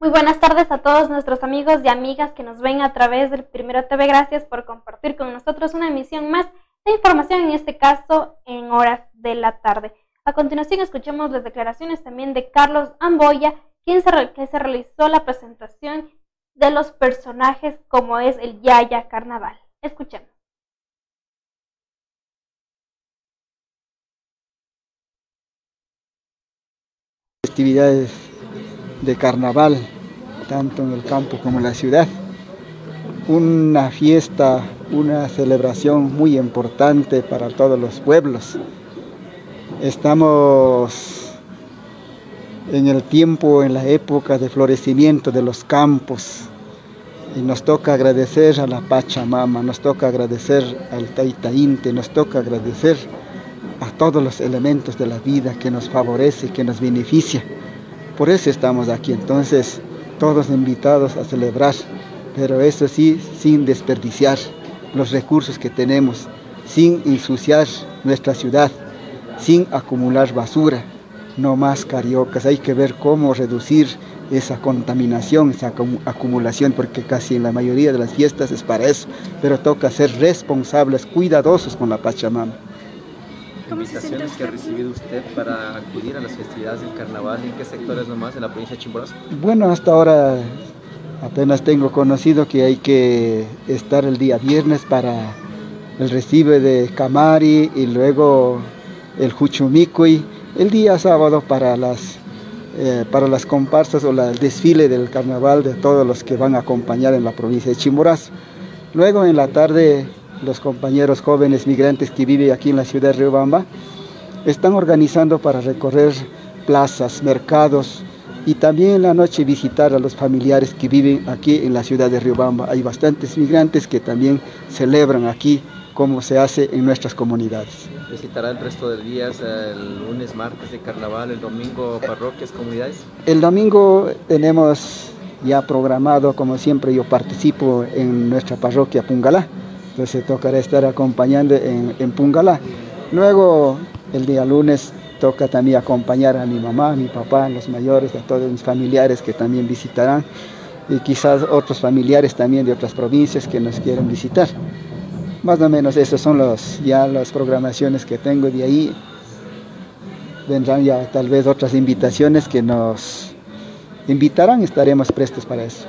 Muy buenas tardes a todos nuestros amigos y amigas que nos ven a través del Primero TV. Gracias por compartir con nosotros una emisión más de información, en este caso en horas de la tarde. A continuación escuchemos las declaraciones también de Carlos Amboya, quien se realizó la presentación de los personajes como es el Yaya Carnaval. Escuchemos. Actividades de carnaval, tanto en el campo como en la ciudad. Una fiesta, una celebración muy importante para todos los pueblos. Estamos en el tiempo, en la época de florecimiento de los campos. Y nos toca agradecer a la Pachamama, nos toca agradecer al Taitainte, nos toca agradecer a todos los elementos de la vida que nos favorece, que nos beneficia. Por eso estamos aquí. Entonces, todos invitados a celebrar, pero eso sí, sin desperdiciar los recursos que tenemos, sin ensuciar nuestra ciudad, sin acumular basura. No más cariocas, hay que ver cómo reducir esa contaminación, esa acumulación, porque casi en la mayoría de las fiestas es para eso, pero toca ser responsables, cuidadosos con la Pachamama invitaciones que ha recibido usted para acudir a las festividades del carnaval? ¿En qué sectores nomás de la provincia de Chimborazo? Bueno, hasta ahora apenas tengo conocido que hay que estar el día viernes para el recibe de Camari y luego el Juchumicui, el día sábado para las, eh, para las comparsas o el desfile del carnaval de todos los que van a acompañar en la provincia de Chimborazo. Luego en la tarde los compañeros jóvenes migrantes que viven aquí en la ciudad de Riobamba, están organizando para recorrer plazas, mercados y también en la noche visitar a los familiares que viven aquí en la ciudad de Riobamba. Hay bastantes migrantes que también celebran aquí como se hace en nuestras comunidades. ¿Visitará el resto de días, el lunes, martes de carnaval, el domingo parroquias, comunidades? El domingo tenemos ya programado, como siempre yo participo en nuestra parroquia Pungalá entonces tocará estar acompañando en, en Pungalá. Luego, el día lunes, toca también acompañar a mi mamá, a mi papá, a los mayores, a todos mis familiares que también visitarán y quizás otros familiares también de otras provincias que nos quieren visitar. Más o menos esas son los, ya las programaciones que tengo de ahí. Vendrán ya tal vez otras invitaciones que nos invitarán, estaremos prestos para eso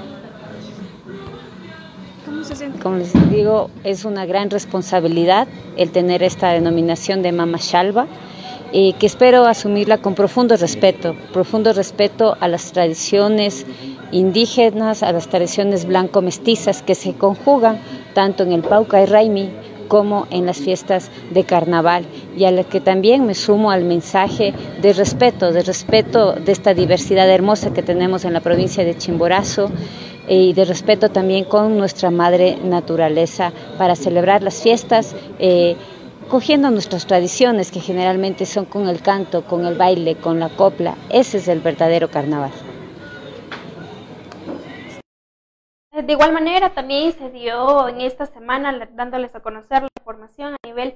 como les digo, es una gran responsabilidad el tener esta denominación de Mama Shalva y que espero asumirla con profundo respeto, profundo respeto a las tradiciones indígenas, a las tradiciones blanco-mestizas que se conjugan tanto en el Pauca y Raimi como en las fiestas de carnaval y a la que también me sumo al mensaje de respeto, de respeto de esta diversidad hermosa que tenemos en la provincia de Chimborazo y de respeto también con nuestra madre naturaleza para celebrar las fiestas. Eh, cogiendo nuestras tradiciones que generalmente son con el canto, con el baile, con la copla. Ese es el verdadero carnaval. De igual manera, también se dio en esta semana dándoles a conocer la información a nivel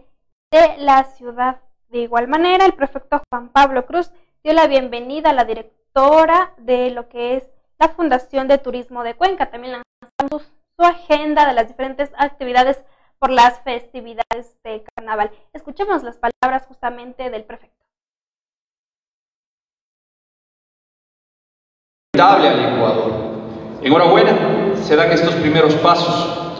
de la ciudad. De igual manera, el prefecto Juan Pablo Cruz dio la bienvenida a la directora de lo que es la Fundación de Turismo de Cuenca. También lanzamos su agenda de las diferentes actividades por las festividades de carnaval. Escuchemos las palabras justamente del prefecto. al Ecuador. Enhorabuena, se dan estos primeros pasos.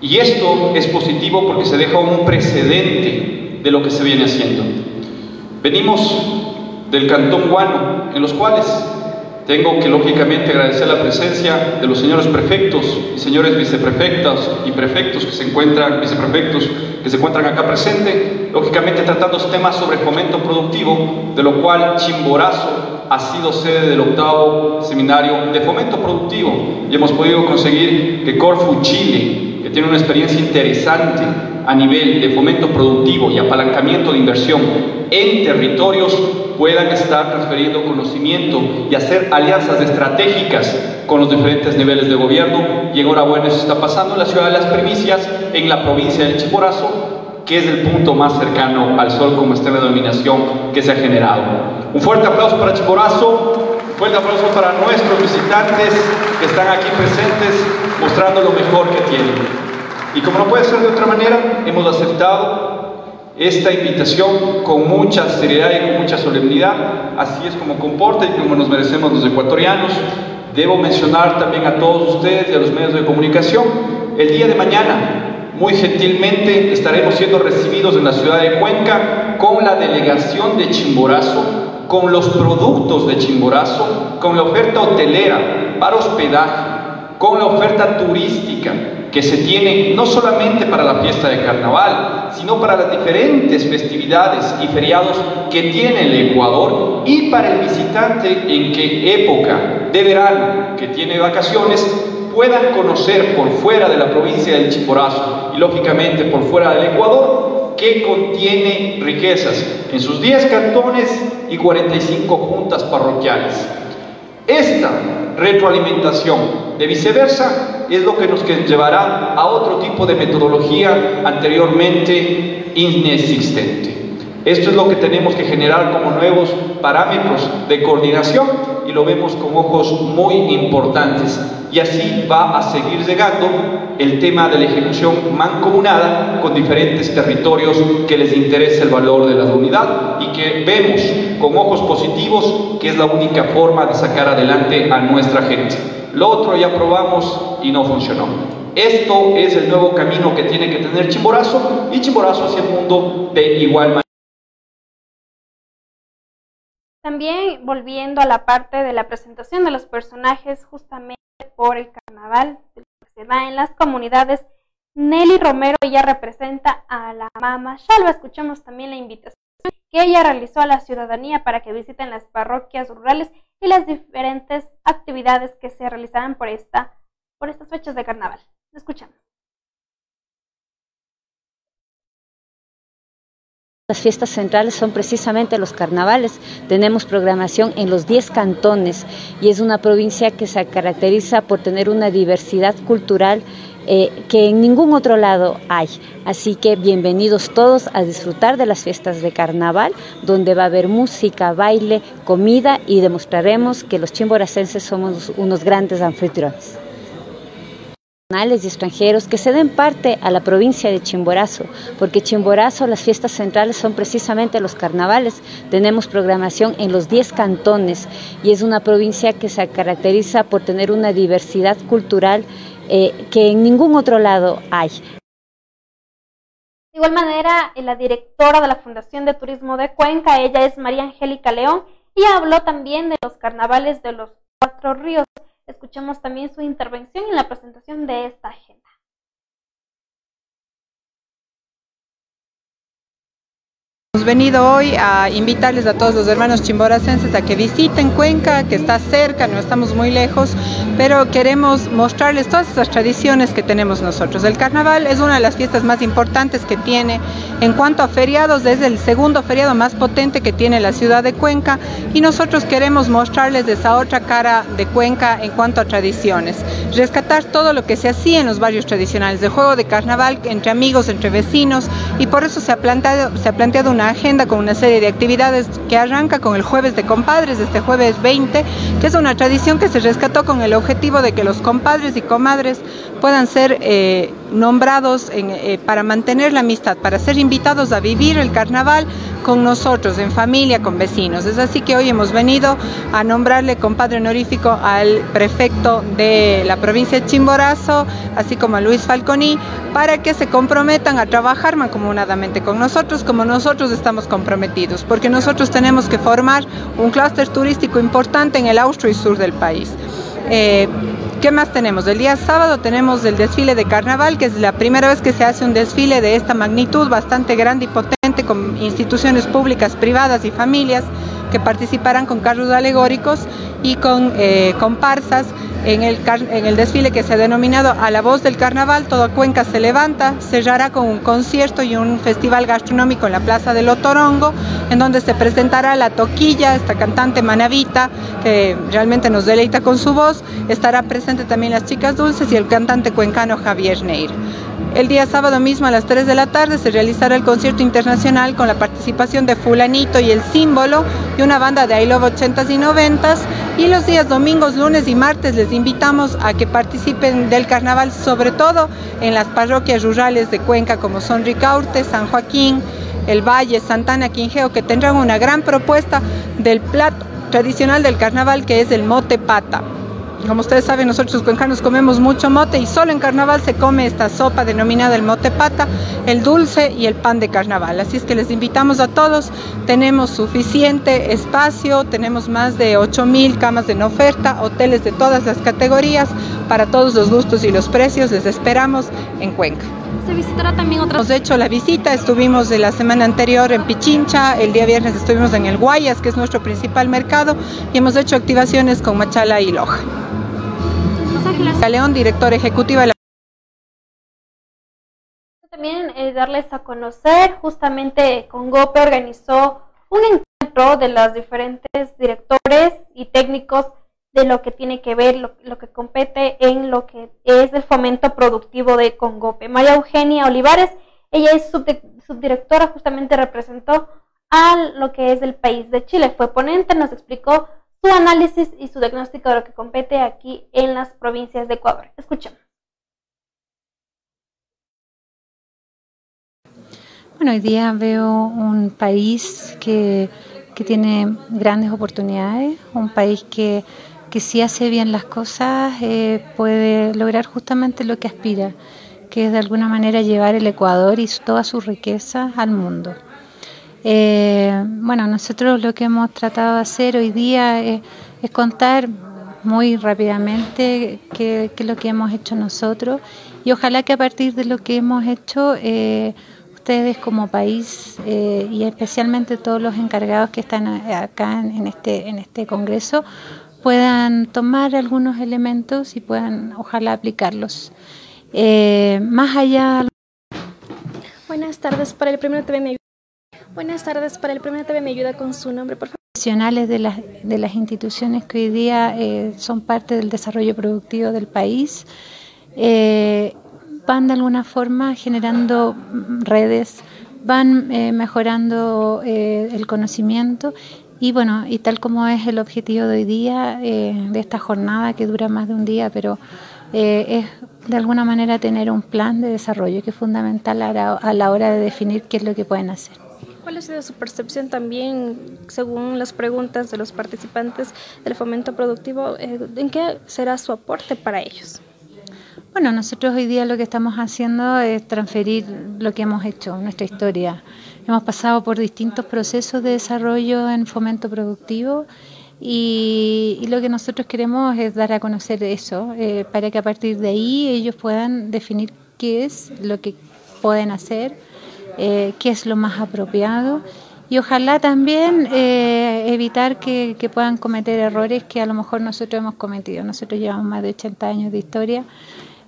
Y esto es positivo porque se deja un precedente de lo que se viene haciendo. Venimos del Cantón Guano, en los cuales tengo que lógicamente agradecer la presencia de los señores prefectos y señores viceprefectos y prefectos que se encuentran, viceprefectos que se encuentran acá presentes, lógicamente tratando temas sobre fomento productivo, de lo cual Chimborazo ha sido sede del octavo seminario de fomento productivo. Y hemos podido conseguir que Corfu Chile, que tiene una experiencia interesante a nivel de fomento productivo y apalancamiento de inversión en territorios, puedan estar transfiriendo conocimiento y hacer alianzas estratégicas con los diferentes niveles de gobierno. Y enhorabuena, eso está pasando en la ciudad de las primicias, en la provincia del Chimborazo, que es el punto más cercano al sol como esta denominación que se ha generado. Un fuerte aplauso para Chimborazo, fuerte aplauso para nuestros visitantes que están aquí presentes mostrando lo mejor que tienen. Y como no puede ser de otra manera, hemos aceptado esta invitación con mucha seriedad y con mucha solemnidad. Así es como comporta y como nos merecemos los ecuatorianos. Debo mencionar también a todos ustedes y a los medios de comunicación, el día de mañana, muy gentilmente, estaremos siendo recibidos en la ciudad de Cuenca con la delegación de Chimborazo, con los productos de Chimborazo, con la oferta hotelera para hospedaje, con la oferta turística, que se tiene no solamente para la fiesta de carnaval, sino para las diferentes festividades y feriados que tiene el Ecuador y para el visitante en qué época de verano que tiene vacaciones puedan conocer por fuera de la provincia del Chimborazo y lógicamente por fuera del Ecuador que contiene riquezas en sus 10 cantones y 45 juntas parroquiales. Esta retroalimentación de viceversa es lo que nos llevará a otro tipo de metodología anteriormente inexistente. Esto es lo que tenemos que generar como nuevos parámetros de coordinación y lo vemos con ojos muy importantes. Y así va a seguir llegando el tema de la ejecución mancomunada con diferentes territorios que les interesa el valor de la unidad y que vemos con ojos positivos que es la única forma de sacar adelante a nuestra gente. Lo otro ya probamos y no funcionó. Esto es el nuevo camino que tiene que tener Chimborazo y Chimborazo hacia el mundo de igual manera. También volviendo a la parte de la presentación de los personajes justamente por el carnaval que se da en las comunidades, Nelly Romero ella representa a la Mama Shalva. Escuchamos también la invitación que ella realizó a la ciudadanía para que visiten las parroquias rurales y las diferentes actividades que se realizarán por, esta, por estas fechas de carnaval. Escuchamos. Las fiestas centrales son precisamente los carnavales. Tenemos programación en los 10 cantones y es una provincia que se caracteriza por tener una diversidad cultural eh, que en ningún otro lado hay. Así que bienvenidos todos a disfrutar de las fiestas de carnaval, donde va a haber música, baile, comida y demostraremos que los chimboracenses somos unos grandes anfitriones y extranjeros que se den parte a la provincia de Chimborazo, porque Chimborazo, las fiestas centrales son precisamente los carnavales. Tenemos programación en los 10 cantones y es una provincia que se caracteriza por tener una diversidad cultural eh, que en ningún otro lado hay. De igual manera, la directora de la Fundación de Turismo de Cuenca, ella es María Angélica León, y habló también de los carnavales de los cuatro ríos. Escuchemos también su intervención en la presentación de esta agenda. Venido hoy a invitarles a todos los hermanos chimboracenses a que visiten Cuenca, que está cerca, no estamos muy lejos, pero queremos mostrarles todas esas tradiciones que tenemos nosotros. El carnaval es una de las fiestas más importantes que tiene en cuanto a feriados, es el segundo feriado más potente que tiene la ciudad de Cuenca y nosotros queremos mostrarles esa otra cara de Cuenca en cuanto a tradiciones. Rescatar todo lo que se hacía en los barrios tradicionales, de juego de carnaval entre amigos, entre vecinos y por eso se ha planteado, se ha planteado una agenda con una serie de actividades que arranca con el jueves de compadres, este jueves 20, que es una tradición que se rescató con el objetivo de que los compadres y comadres puedan ser eh, nombrados eh, para mantener la amistad, para ser invitados a vivir el carnaval, con nosotros, en familia, con vecinos. Es así que hoy hemos venido a nombrarle compadre honorífico al prefecto de la provincia de Chimborazo, así como a Luis Falconi, para que se comprometan a trabajar mancomunadamente con nosotros como nosotros estamos comprometidos, porque nosotros tenemos que formar un clúster turístico importante en el austro y sur del país. Eh, ¿Qué más tenemos? El día sábado tenemos el desfile de carnaval, que es la primera vez que se hace un desfile de esta magnitud, bastante grande y potente, con instituciones públicas, privadas y familias que participarán con carros alegóricos y con eh, comparsas en el, en el desfile que se ha denominado A la voz del carnaval, toda Cuenca se levanta, cerrará con un concierto y un festival gastronómico en la Plaza del Otorongo, en donde se presentará la toquilla, esta cantante manavita, que realmente nos deleita con su voz, estará presente también las chicas dulces y el cantante cuencano Javier Neir. El día sábado mismo a las 3 de la tarde se realizará el concierto internacional con la participación de Fulanito y El Símbolo y una banda de I Love 80s y 90s. Y los días domingos, lunes y martes les invitamos a que participen del carnaval, sobre todo en las parroquias rurales de Cuenca como son Ricaurte, San Joaquín, El Valle, Santana, Quingeo, que tendrán una gran propuesta del plato tradicional del carnaval que es el mote pata. Como ustedes saben, nosotros cuencanos comemos mucho mote y solo en carnaval se come esta sopa denominada el mote pata, el dulce y el pan de carnaval. Así es que les invitamos a todos. Tenemos suficiente espacio, tenemos más de 8.000 camas en oferta, hoteles de todas las categorías, para todos los gustos y los precios. Les esperamos en Cuenca. Se visitará también otra. Hemos hecho la visita, estuvimos de la semana anterior en Pichincha, el día viernes estuvimos en el Guayas, que es nuestro principal mercado, y hemos hecho activaciones con Machala y Loja. León, director ejecutivo de la también eh, darles a conocer, justamente con GOPE organizó un encuentro de los diferentes directores y técnicos de lo que tiene que ver, lo, lo, que compete en lo que es el fomento productivo de Congope. María Eugenia Olivares, ella es subdirectora, justamente representó a lo que es el país de Chile. Fue ponente, nos explicó su análisis y su diagnóstico de lo que compete aquí en las provincias de Ecuador. Escuchemos. Bueno, hoy día veo un país que, que tiene grandes oportunidades, un país que, que si hace bien las cosas eh, puede lograr justamente lo que aspira, que es de alguna manera llevar el Ecuador y toda su riqueza al mundo. Eh, bueno, nosotros lo que hemos tratado de hacer hoy día es, contar muy rápidamente qué es lo que hemos hecho nosotros y ojalá que a partir de lo que hemos hecho eh, ustedes como país y especialmente todos los encargados que están acá en este, en este congreso puedan tomar algunos elementos y puedan ojalá aplicarlos. más allá... Buenas tardes, para el primer TV Buenas tardes. Para el primer TV me ayuda con su nombre, por favor. Profesionales de las, de las instituciones que hoy día eh, son parte del desarrollo productivo del país eh, van de alguna forma generando redes, van eh, mejorando el conocimiento y bueno, y tal como es el objetivo de hoy día, de esta jornada que dura más de un día, pero es de alguna manera tener un plan de desarrollo que es fundamental a la hora de definir qué es lo que pueden hacer. ¿Cuál ha sido su percepción también, según las preguntas de los participantes del fomento productivo, eh, en qué será su aporte para ellos? Bueno, nosotros hoy día lo que estamos haciendo es transferir lo que hemos hecho, nuestra historia. Hemos pasado por distintos procesos de desarrollo en fomento productivo y, lo que nosotros queremos es dar a conocer eso, eh, para que a partir de ahí ellos puedan definir qué es lo que pueden hacer eh, qué es lo más apropiado y ojalá también eh, evitar que, puedan cometer errores que a lo mejor nosotros hemos cometido. Nosotros llevamos más de 80 años de historia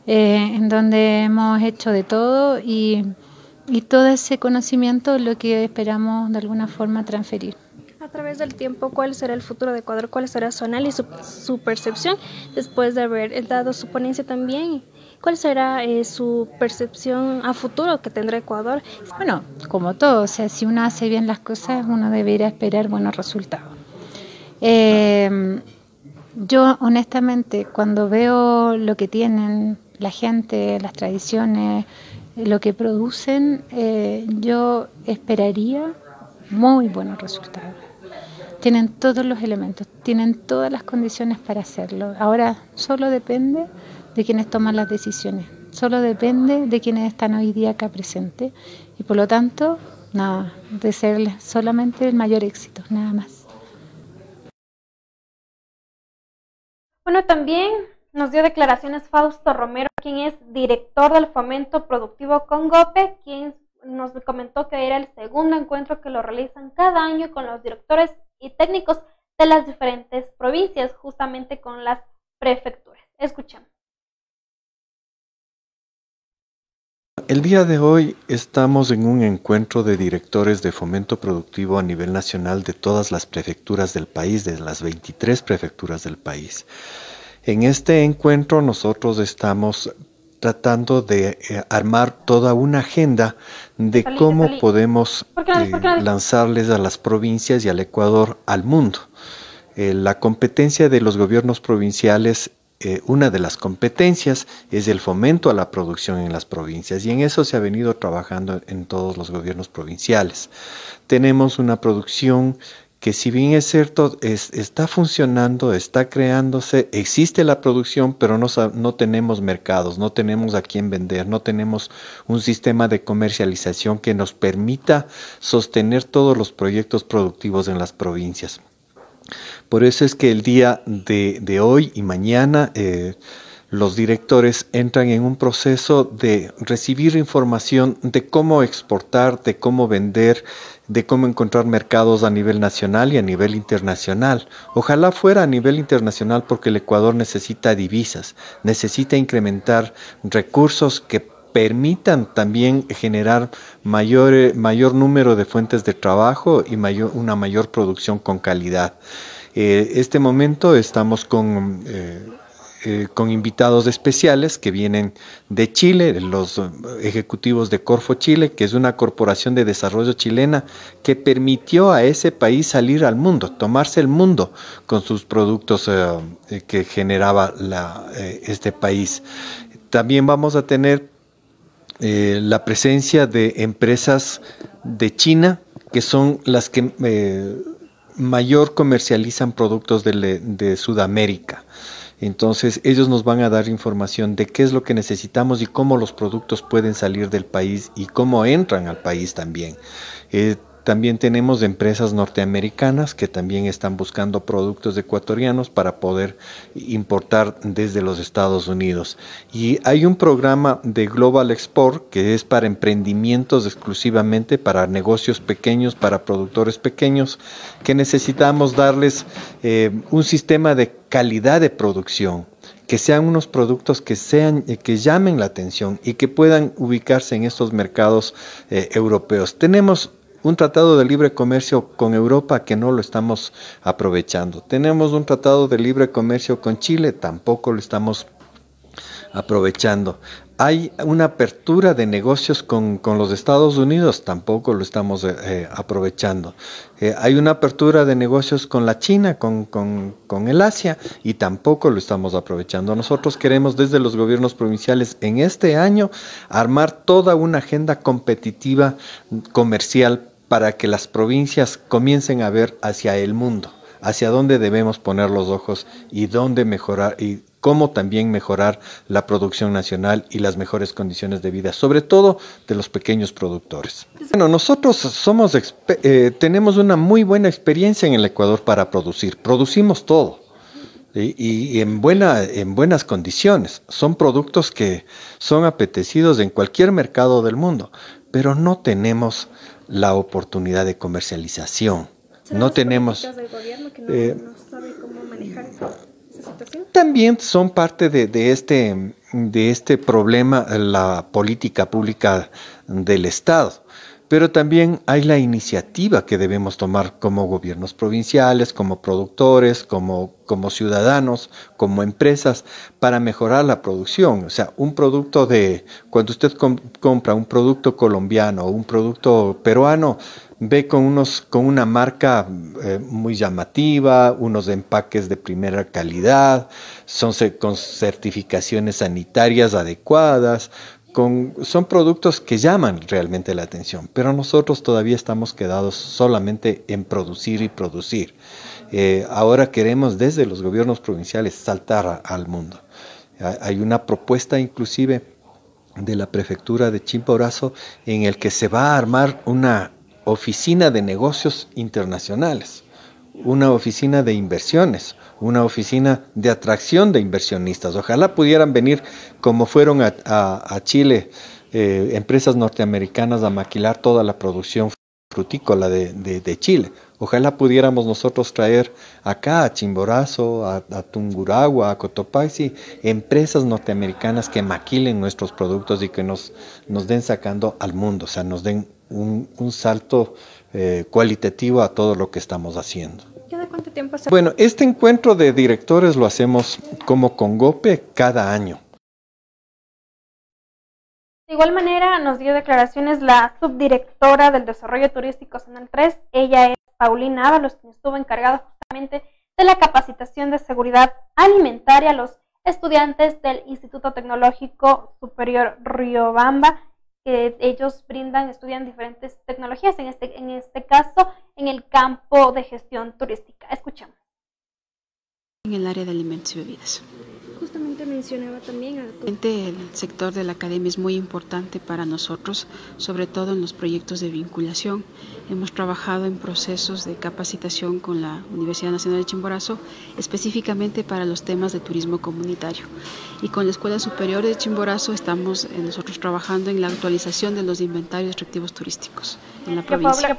en donde hemos hecho de todo y, y todo ese conocimiento lo que esperamos de alguna forma transferir. A través del tiempo, ¿cuál será el futuro de Ecuador? ¿Cuál será su análisis, su, su percepción después de haber dado su ponencia también? ¿Cuál será eh, su percepción a futuro que tendrá Ecuador? Bueno, como todo, o sea, si uno hace bien las cosas, uno debería esperar buenos resultados. Eh, yo, honestamente, cuando veo lo que tienen la gente, las tradiciones, lo que producen, eh, yo esperaría muy buenos resultados. Tienen todos los elementos, tienen todas las condiciones para hacerlo. Ahora solo depende de quienes toman las decisiones, solo depende de quienes están hoy día acá presentes y por lo tanto, nada, desearles solamente el mayor éxito, nada más. Bueno, también nos dio declaraciones Fausto Romero, quien es director del Fomento Productivo Congope, quien nos comentó que era el segundo encuentro que lo realizan cada año con los directores y técnicos de las diferentes provincias, justamente con las prefecturas. Escuchamos. El día de hoy estamos en un encuentro de directores de fomento productivo a nivel nacional de todas las prefecturas del país, de las 23 prefecturas del país. En este encuentro nosotros estamos tratando de eh, armar toda una agenda de cómo podemos eh, lanzarles a las provincias y al Ecuador al mundo. Eh, la competencia de los gobiernos provinciales, una de las competencias es el fomento a la producción en las provincias y en eso se ha venido trabajando en todos los gobiernos provinciales. Tenemos una producción que si bien es cierto, está funcionando, está creándose, existe la producción, pero no, no tenemos mercados, no tenemos a quién vender, no tenemos un sistema de comercialización que nos permita sostener todos los proyectos productivos en las provincias. Por eso es que el día de, hoy y mañana eh, los directores entran en un proceso de recibir información de cómo exportar, de cómo vender, de cómo encontrar mercados a nivel nacional y a nivel internacional. Ojalá fuera a nivel internacional porque el Ecuador necesita divisas, necesita incrementar recursos que permitan también generar mayor, mayor número de fuentes de trabajo y mayor, una mayor producción con calidad. Eh, este momento estamos con... Eh, eh, con invitados especiales que vienen de Chile, los ejecutivos de Corfo Chile, que es una corporación de desarrollo chilena que permitió a ese país salir al mundo, tomarse el mundo con sus productos eh, eh, que generaba este país. También vamos a tener la presencia de empresas de China, que son las que mayor comercializan productos de Sudamérica. Entonces ellos nos van a dar información de qué es lo que necesitamos y cómo los productos pueden salir del país y cómo entran al país también. Eh, también tenemos empresas norteamericanas que también están buscando productos ecuatorianos para poder importar desde los Estados Unidos. Y hay un programa de Global Export que es para emprendimientos exclusivamente, para negocios pequeños, para productores pequeños, que necesitamos darles eh, un sistema de calidad de producción que sean unos productos que sean eh, que llamen la atención y que puedan ubicarse en estos mercados eh, europeos. Tenemos un tratado de libre comercio con Europa que no lo estamos aprovechando. Tenemos un tratado de libre comercio con Chile, tampoco lo estamos aprovechando. Hay una apertura de negocios con, los Estados Unidos, tampoco lo estamos eh, eh, aprovechando. Eh, hay una apertura de negocios con la China, con, con, el Asia, y tampoco lo estamos aprovechando. Nosotros queremos desde los gobiernos provinciales en este año armar toda una agenda competitiva comercial para que las provincias comiencen a ver hacia el mundo, hacia dónde debemos poner los ojos y dónde mejorar y cómo también mejorar la producción nacional y las mejores condiciones de vida, sobre todo de los pequeños productores. Bueno, nosotros somos eh, tenemos una muy buena experiencia en el Ecuador para producir, producimos todo. Y, en, buena, en buenas condiciones. Son productos que son apetecidos en cualquier mercado del mundo, pero no tenemos la oportunidad de comercialización. No tenemos... Eh, también son parte de, este, de este problema la política pública del Estado pero también hay la iniciativa que debemos tomar como gobiernos provinciales, como productores, como, como ciudadanos, como empresas, para mejorar la producción. O sea, un producto de, cuando usted compra un producto colombiano o un producto peruano, ve con, unos, con una marca eh, muy llamativa, unos empaques de primera calidad, son con certificaciones sanitarias adecuadas, son productos que llaman realmente la atención, pero nosotros todavía estamos quedados solamente en producir y producir. Eh, ahora queremos desde los gobiernos provinciales saltar al mundo. Hay una propuesta inclusive de la prefectura de Chimborazo en el que se va a armar una oficina de negocios internacionales, una oficina de inversiones, una oficina de atracción de inversionistas. Ojalá pudieran venir como fueron a, Chile eh, empresas norteamericanas a maquilar toda la producción frutícola de, Chile. Ojalá pudiéramos nosotros traer acá a Chimborazo, a, Tunguragua, a Cotopaxi, empresas norteamericanas que maquilen nuestros productos y que nos, nos den sacando al mundo, o sea, nos den un, salto eh, cualitativo a todo lo que estamos haciendo. cuánto tiempo Bueno, este encuentro de directores lo hacemos como con GOPE cada año. De igual manera, nos dio declaraciones la subdirectora del Desarrollo Turístico Zonal 3. Ella es Paulina Ábalos, quien estuvo encargada justamente de la capacitación de seguridad alimentaria a los estudiantes del Instituto Tecnológico Superior Riobamba, que ellos brindan, estudian diferentes tecnologías, en este, en este caso en el campo de gestión turística. Escuchamos. En el área de alimentos y bebidas justamente mencionaba también. El sector de la academia es muy importante para nosotros, sobre todo en los proyectos de vinculación. Hemos trabajado en procesos de capacitación con la Universidad Nacional de Chimborazo, específicamente para los temas de turismo comunitario. Y con la Escuela Superior de Chimborazo estamos nosotros trabajando en la actualización de los inventarios restrictivos turísticos en la provincia.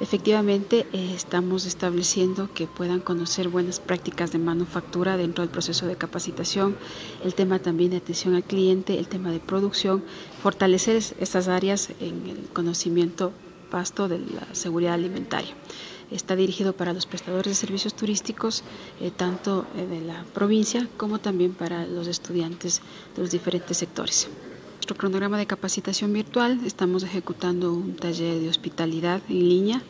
Efectivamente, eh, estamos estableciendo que puedan conocer buenas prácticas de manufactura dentro del proceso de capacitación, el tema también de atención al cliente, el tema de producción, fortalecer estas áreas en el conocimiento pasto de la seguridad alimentaria. Está dirigido para los prestadores de servicios turísticos, eh, tanto eh, de la provincia como también para los estudiantes de los diferentes sectores nuestro cronograma de capacitación virtual estamos ejecutando un taller de hospitalidad en línea.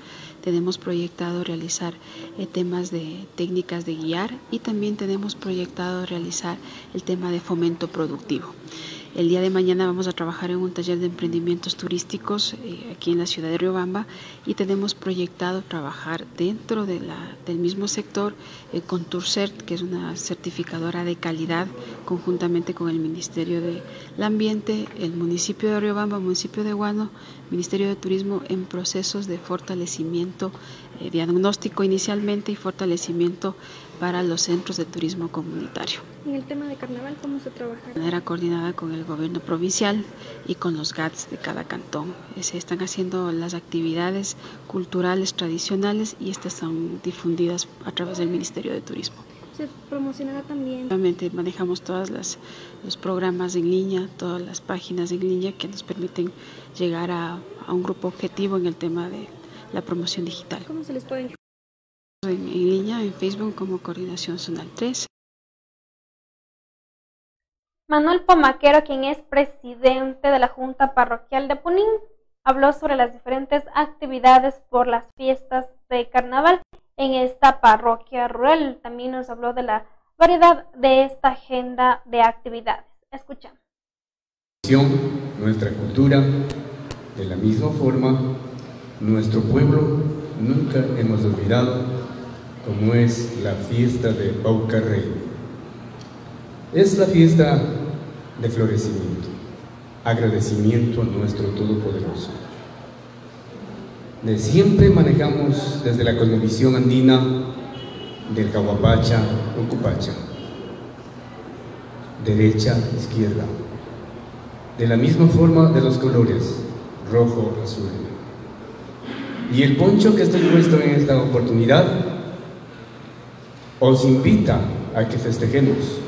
Tenemos proyectado realizar eh, temas de técnicas de guiar y también tenemos proyectado realizar el tema de fomento productivo. El día de mañana vamos a trabajar en un taller de emprendimientos turísticos eh, aquí en la ciudad de Riobamba y tenemos proyectado trabajar dentro de del mismo sector eh, con Turcert, que es una certificadora de calidad, conjuntamente con el Ministerio del Ambiente, el municipio de Riobamba, municipio de Guano, Ministerio de Turismo en procesos de fortalecimiento, eh, diagnóstico inicialmente y fortalecimiento para los centros de turismo comunitario. En el tema de carnaval, ¿cómo se trabaja? De manera coordinada con el gobierno provincial y con los GATS de cada cantón. Eh, se están haciendo las actividades culturales tradicionales y estas son difundidas a través del Ministerio de Turismo. ¿Se promocionará también? Obviamente manejamos todos los programas en línea, todas las páginas en línea que nos permiten llegar a, a un grupo objetivo en el tema de la promoción digital. ¿Cómo se les puede en, línea en Facebook como Coordinación Zonal 3. Manuel Pomaquero, quien es presidente de la Junta Parroquial de Punín, habló sobre las diferentes actividades por las fiestas de carnaval en esta parroquia rural. También nos habló de la variedad de esta agenda de actividades. Escuchamos. Nuestra cultura, de la misma forma, nuestro pueblo nunca hemos olvidado como es la fiesta de Rey. Es la fiesta de florecimiento, agradecimiento a nuestro Todopoderoso. De siempre manejamos desde la cosmovisión andina del Cahuapacha, Ocupacha, derecha, izquierda, de la misma forma de los colores, rojo, azul. Y el poncho que estoy puesto en esta oportunidad os invita a que festejemos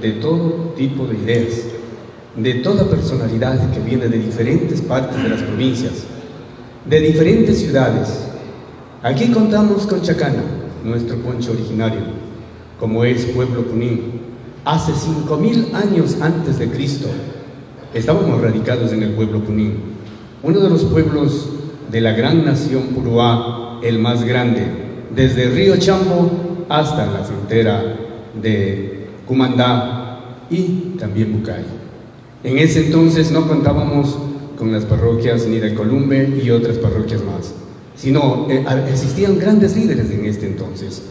de todo tipo de ideas, de toda personalidad que viene de diferentes partes de las provincias, de diferentes ciudades. Aquí contamos con Chacana, nuestro poncho originario, como es Pueblo Punín. Hace cinco mil años antes de Cristo estábamos radicados en el pueblo Punín, uno de los pueblos de la gran nación Puruá, el más grande, desde el río Chambo hasta la frontera de Cumandá y también Bucay. En ese entonces no contábamos con las parroquias ni de Columbe y otras parroquias más, sino eh, existían grandes líderes en este entonces,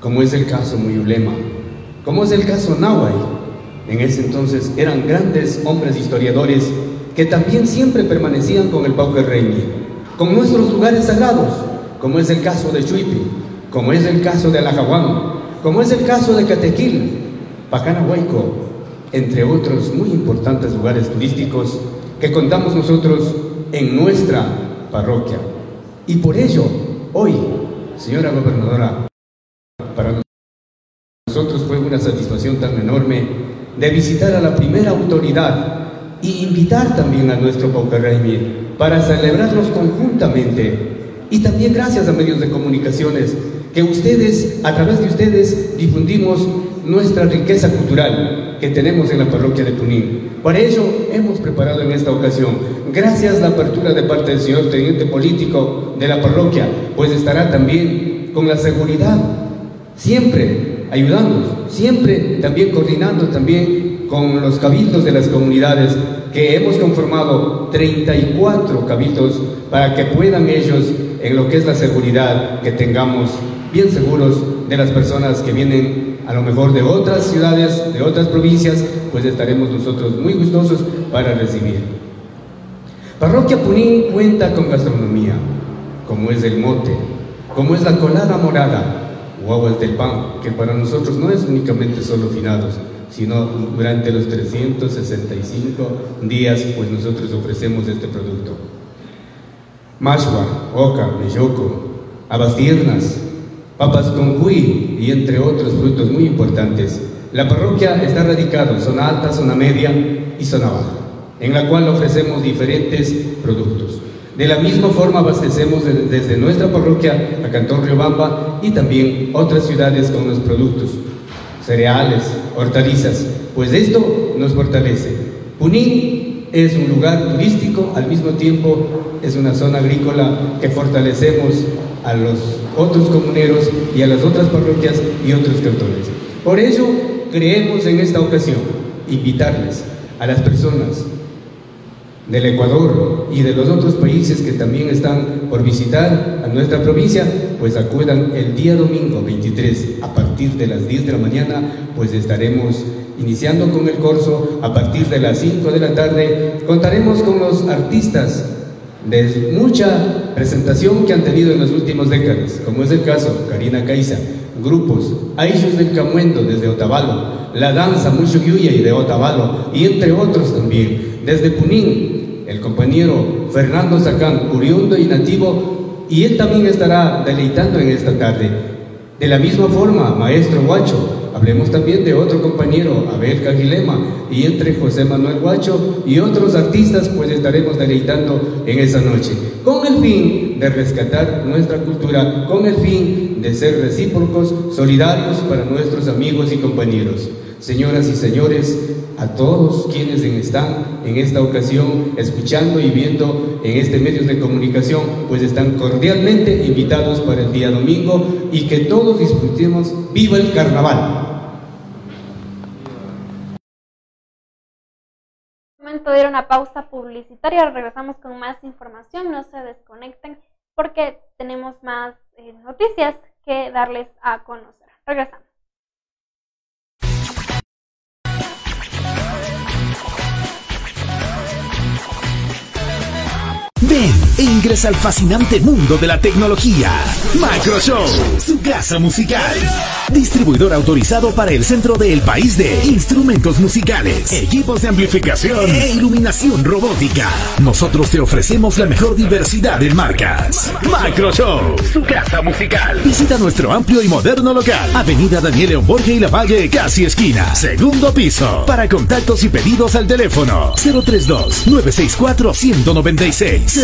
como es el caso Muyulema, como es el caso Nahuay. En ese entonces eran grandes hombres historiadores que también siempre permanecían con el Pauque Reini, con nuestros lugares sagrados, como es el caso de Chuipi, como es el caso de Alajahuán, como es el caso de Catequil, Pacanahuayco, entre otros muy importantes lugares turísticos que contamos nosotros en nuestra parroquia. Y por ello, hoy, señora gobernadora, para nosotros fue una satisfacción tan enorme de visitar a la primera autoridad y invitar también a nuestro Paucarraimi para celebrarlos conjuntamente y también gracias a medios de comunicaciones que ustedes, a través de ustedes, difundimos nuestra riqueza cultural que tenemos en la parroquia de Punín. Para ello hemos preparado en esta ocasión, gracias a la apertura de parte del señor teniente político de la parroquia, pues estará también con la seguridad, siempre ayudándonos, siempre también coordinando también con los cabildos de las comunidades que hemos conformado 34 cabildos para que puedan ellos en lo que es la seguridad que tengamos bien seguros de las personas que vienen a lo mejor de otras ciudades, de otras provincias, pues estaremos nosotros muy gustosos para recibir. Parroquia Punín cuenta con gastronomía, como es el mote, como es la colada morada o aguas del pan, que para nosotros no es únicamente solo finados, sino durante los 365 días, pues nosotros ofrecemos este producto. Mashua, oca, meyoco, abastiernas, papas con cuy y entre otros frutos muy importantes. La parroquia está radicada en zona alta, zona media y zona baja, en la cual ofrecemos diferentes productos. De la misma forma abastecemos desde nuestra parroquia a Cantón Riobamba y también otras ciudades con los productos, cereales, hortalizas, pues esto nos fortalece. Punín es un lugar turístico, al mismo tiempo es una zona agrícola que fortalecemos a los otros comuneros y a las otras parroquias y otros cantones. Por ello, creemos en esta ocasión invitarles a las personas del Ecuador y de los otros países que también están por visitar a nuestra provincia, pues acudan el día domingo 23 a partir de las 10 de la mañana, pues estaremos iniciando con el curso a partir de las 5 de la tarde. Contaremos con los artistas de mucha presentación que han tenido en las últimas décadas, como es el caso Karina Caiza, grupos, Aishus del Camuendo desde Otavalo, la danza Mucho y de Otavalo, y entre otros también, desde Punín, el compañero Fernando Sacán, oriundo y nativo, y él también estará deleitando en esta tarde. De la misma forma, maestro Guacho, Hablemos también de otro compañero, Abel Cagilema, y entre José Manuel Guacho y otros artistas, pues estaremos deleitando en esa noche, con el fin de rescatar nuestra cultura, con el fin de ser recíprocos, solidarios para nuestros amigos y compañeros. Señoras y señores, a todos quienes están en esta ocasión escuchando y viendo en este medio de comunicación, pues están cordialmente invitados para el día domingo y que todos disfrutemos viva el carnaval. A una pausa publicitaria, regresamos con más información, no se desconecten porque tenemos más eh, noticias que darles a conocer. Regresamos. Ven e ingresa al fascinante mundo de la tecnología. Macroshow, su casa musical. Distribuidor autorizado para el centro del país de instrumentos musicales, equipos de amplificación e iluminación robótica. Nosotros te ofrecemos la mejor diversidad de marcas. Macroshow, su casa musical. Visita nuestro amplio y moderno local. Avenida Daniel León Borges y La Valle, casi esquina. Segundo piso. Para contactos y pedidos al teléfono 032 964 196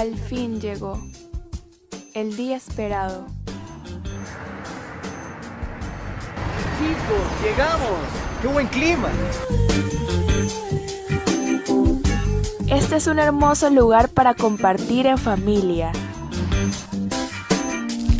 Al fin llegó el día esperado. Chicos, llegamos. ¡Qué buen clima! Este es un hermoso lugar para compartir en familia.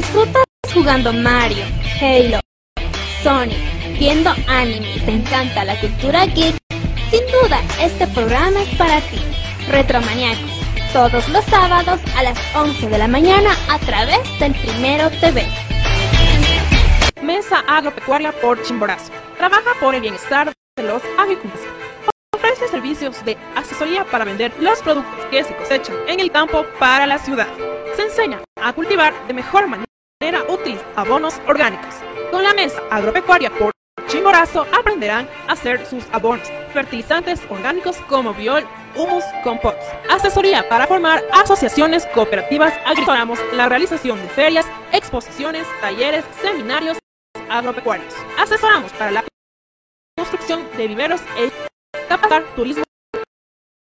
disfrutas jugando Mario, Halo, Sonic, viendo anime y te encanta la cultura geek, sin duda este programa es para ti. Retromaniacos, todos los sábados a las 11 de la mañana a través del Primero TV. Mesa Agropecuaria por Chimborazo. Trabaja por el bienestar de los agricultores. Ofrece servicios de asesoría para vender los productos que se cosechan en el campo para la ciudad. Se enseña a cultivar de mejor manera útil abonos orgánicos. Con la Mesa Agropecuaria por Chimborazo aprenderán a hacer sus abonos, fertilizantes orgánicos como biol, humus, compost. Asesoría para formar asociaciones cooperativas. Agriculamos la realización de ferias, exposiciones, talleres, seminarios agropecuarios. Asesoramos para la construcción de viveros e capacitar turismo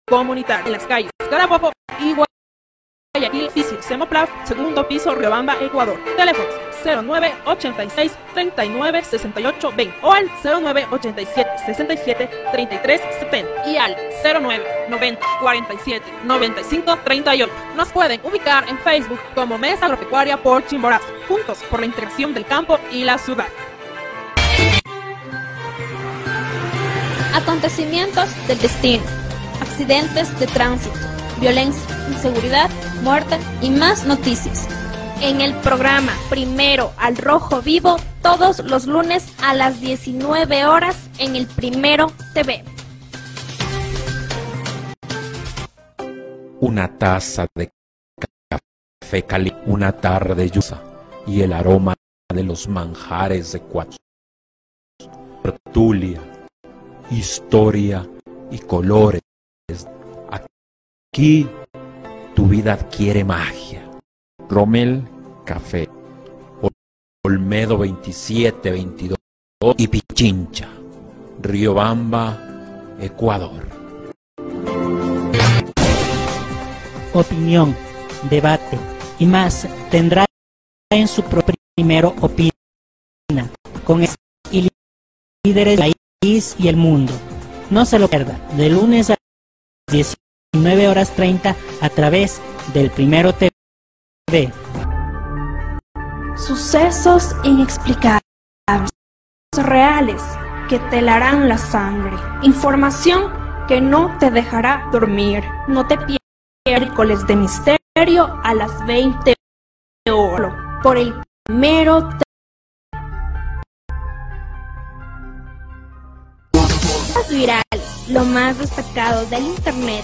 comunitario en las calles Carabobo y Guayaquil, edificio Semoplaf, segundo piso, Riobamba, Ecuador. Teléfonos 09 86 39 68 20 o al 09 87 67 33 70 y al 09 90 47 95 38. Nos pueden ubicar en Facebook como Mesa Agropecuaria por Chimborazo, juntos por la integración del campo y la ciudad. Acontecimientos del destino, accidentes de tránsito, violencia, inseguridad, muerte y más noticias. En el programa Primero al Rojo Vivo, todos los lunes a las 19 horas en el Primero TV. Una taza de café caliente, una tarde lluviosa y el aroma de los manjares de cuatro. Tertulia, historia y colores. Aquí tu vida adquiere magia. Rommel Café, Olmedo 27, 22 y Pichincha, Riobamba, Ecuador. Opinión, debate y más tendrá en su propio primero opina con y líderes del país y el mundo. No se lo pierda, de lunes a 10 nueve horas treinta a través del Primero TV. Sucesos inexplicables. Reales que te helarán la sangre. Información que no te dejará dormir. No te pierdas miércoles de misterio a las 20 horas por el Primero TV. virales, lo más destacado del Internet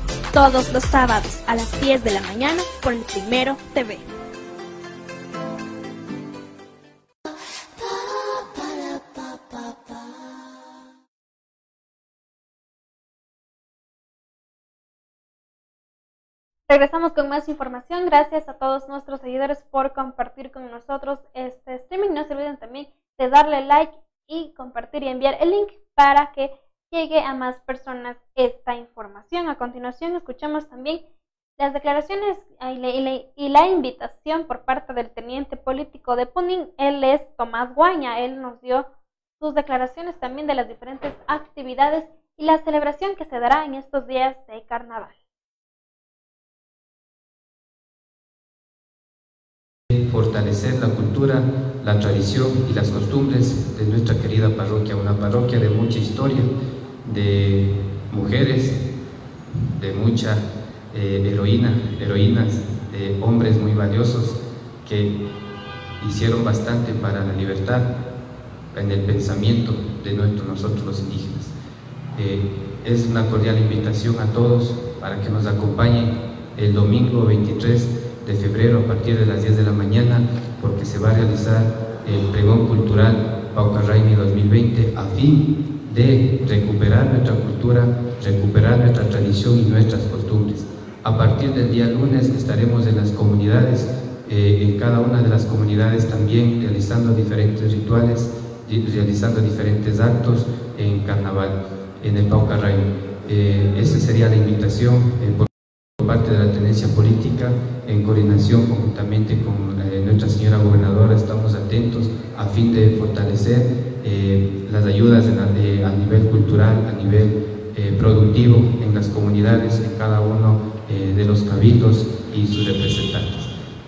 todos los sábados a las 10 de la mañana por el Primero TV. Regresamos con más información. Gracias a todos nuestros seguidores por compartir con nosotros este streaming. No se olviden también de darle like y compartir y enviar el link para que llegue a más personas esta información. A continuación escuchamos también las declaraciones y la invitación por parte del teniente político de Punin. Él es Tomás Guaña. Él nos dio sus declaraciones también de las diferentes actividades y la celebración que se dará en estos días de carnaval. fortalecer la cultura, la tradición y las costumbres de nuestra querida parroquia, una parroquia de mucha historia, de mujeres, de mucha eh, heroína, heroínas, de hombres muy valiosos que hicieron bastante para la libertad en el pensamiento de nuestros, nosotros los indígenas. Eh, es una cordial invitación a todos para que nos acompañen el domingo 23 de febrero a partir de las 10 de la mañana porque se va a realizar el pregón cultural Pauca Raimi 2020 a fin de recuperar nuestra cultura, recuperar nuestra tradición y nuestras costumbres. A partir del día lunes estaremos en las comunidades, eh, en cada una de las comunidades también realizando diferentes rituales, realizando diferentes actos en carnaval, en el Pauca eh, esa sería la invitación. Eh, parte de la tenencia política, en coordinación conjuntamente con eh, nuestra señora gobernadora, estamos atentos a fin de fortalecer eh, las ayudas a nivel cultural, a nivel eh, productivo en las comunidades, en cada uno de los cabildos y sus representantes.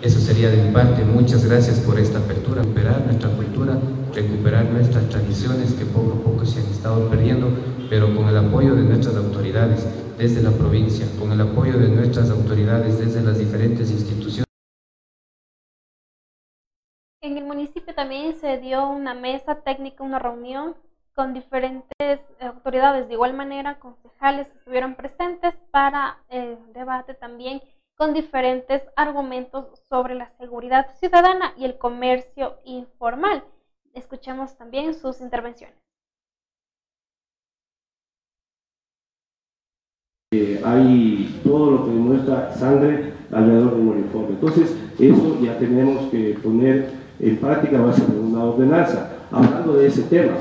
Eso sería de mi parte. Muchas gracias por esta apertura. Recuperar nuestra cultura, recuperar nuestras tradiciones que poco a poco se han estado perdiendo, pero con el apoyo de nuestras autoridades, desde la provincia, con el apoyo de nuestras autoridades desde las diferentes instituciones. También se dio una mesa técnica, una reunión con diferentes autoridades, de igual manera concejales estuvieron presentes para el debate también con diferentes argumentos sobre la seguridad ciudadana y el comercio informal. Escuchemos también sus intervenciones. hay todo lo que demuestra sangre alrededor del uniforme. Entonces, eso ya tenemos que poner en práctica base de una ordenanza. Hablando de ese tema,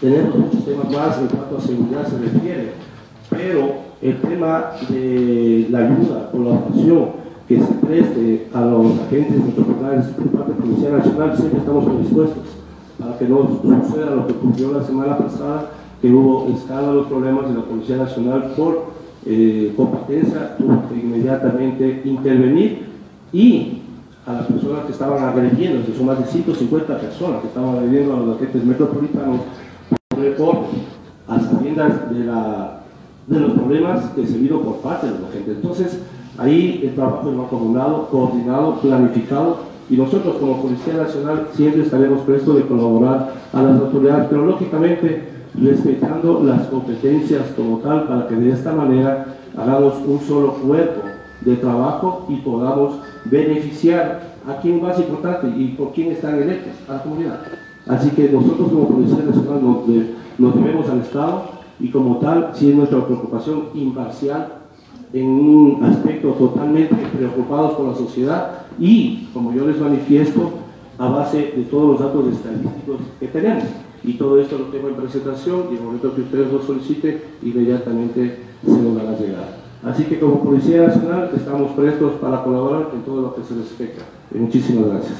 tenemos muchos temas más en cuanto a seguridad se refiere, pero el tema de la ayuda, colaboración que se preste a los agentes metropolitanos por parte de la Policía Nacional, siempre estamos dispuestos para que no suceda lo que ocurrió la semana pasada, que hubo escándalos, problemas en la Policía Nacional por eh, competencia tuvo que inmediatamente intervenir y a las personas que estaban agrediendo, que son más de 150 personas que estaban agrediendo a los agentes metropolitanos, por a sabiendas de, la, de los problemas que se vieron por parte de los agentes. Entonces, ahí el trabajo es coordinado, coordinado, planificado, y nosotros como Policía Nacional siempre estaremos prestos de colaborar a las autoridades, pero lógicamente respetando las competencias como tal para que de esta manera hagamos un solo cuerpo de trabajo y podamos beneficiar a quien más importante y por quién están electos, a la comunidad. Así que nosotros como Policía Nacional nos, debemos al Estado y como tal, si es nuestra preocupación imparcial en un aspecto totalmente preocupados por la sociedad y, como yo les manifiesto, a base de todos los datos estadísticos que tenemos y todo esto lo tengo en presentación y en el momento que ustedes lo soliciten, inmediatamente se lo van a llegar. Así que como Policía Nacional estamos prestos para colaborar en todo lo que se les expecta. muchísimas gracias.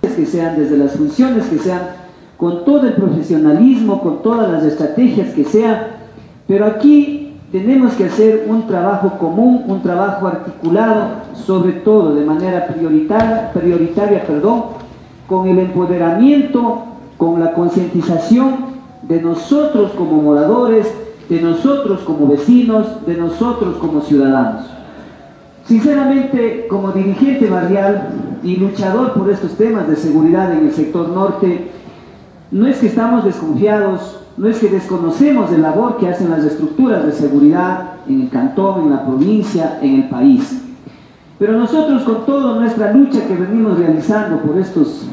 Que sean desde las funciones, que sean con todo el profesionalismo, con todas las estrategias que sean, pero aquí tenemos que hacer un trabajo común, un trabajo articulado, sobre todo de manera prioritaria, prioritaria perdón, con el empoderamiento, con la concientización de nosotros como moradores, de nosotros como vecinos, de nosotros como ciudadanos. Sinceramente, como dirigente barrial y luchador por estos temas de seguridad en el sector norte, no es que estamos desconfiados, no es que desconocemos la labor que hacen las estructuras de seguridad en el cantón, en la provincia, en el país. Pero nosotros con toda nuestra lucha que venimos realizando por estos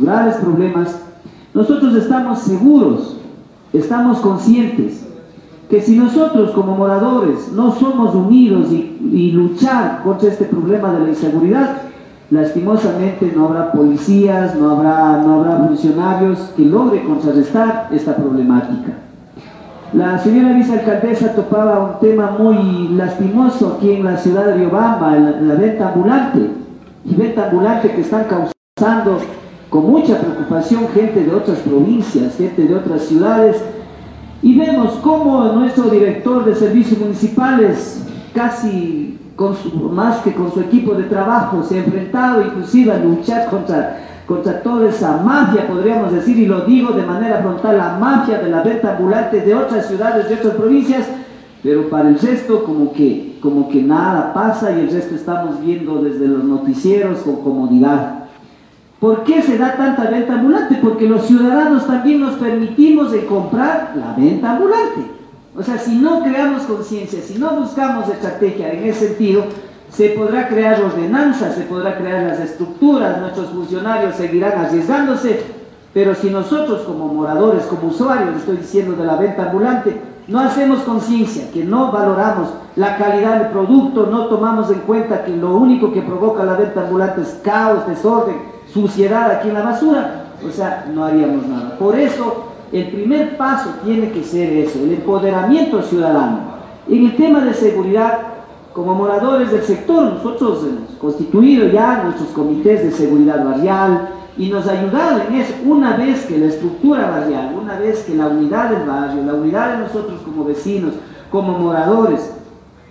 graves problemas, nosotros estamos seguros, estamos conscientes que si nosotros como moradores no somos unidos y, luchar contra este problema de la inseguridad, lastimosamente no habrá policías, no habrá, no habrá funcionarios que logren contrarrestar esta problemática. La señora vicealcaldesa topaba un tema muy lastimoso aquí en la ciudad de Riobamba, la venta ambulante, y venta ambulante que están causando con mucha preocupación gente de otras provincias, gente de otras ciudades, y vemos cómo nuestro director de servicios municipales, casi con más que con su equipo de trabajo, se ha enfrentado inclusive a luchar contra, contra toda esa mafia, podríamos decir, y lo digo de manera frontal, la mafia de la venta ambulante de otras ciudades, de otras provincias, pero para el resto como que, como que nada pasa y el resto estamos viendo desde los noticieros con comodidad. ¿Por qué se da tanta venta ambulante? Porque los ciudadanos también nos permitimos de comprar la venta ambulante. O sea, si no creamos conciencia, si no buscamos estrategia en ese sentido, se podrá crear ordenanzas, se podrá crear las estructuras, nuestros funcionarios seguirán arriesgándose, pero si nosotros como moradores, como usuarios, estoy diciendo de la venta ambulante, no hacemos conciencia, que no valoramos la calidad del producto, no tomamos en cuenta que lo único que provoca la venta ambulante es caos, desorden, suciedad aquí en la basura, o sea, no haríamos nada. Por eso, el primer paso tiene que ser eso, el empoderamiento ciudadano. En el tema de seguridad, como moradores del sector, nosotros hemos constituido ya nuestros comités de seguridad barrial y nos ha ayudado en eso, una vez que la estructura barrial, una vez que la unidad del barrio, la unidad de nosotros como vecinos, como moradores,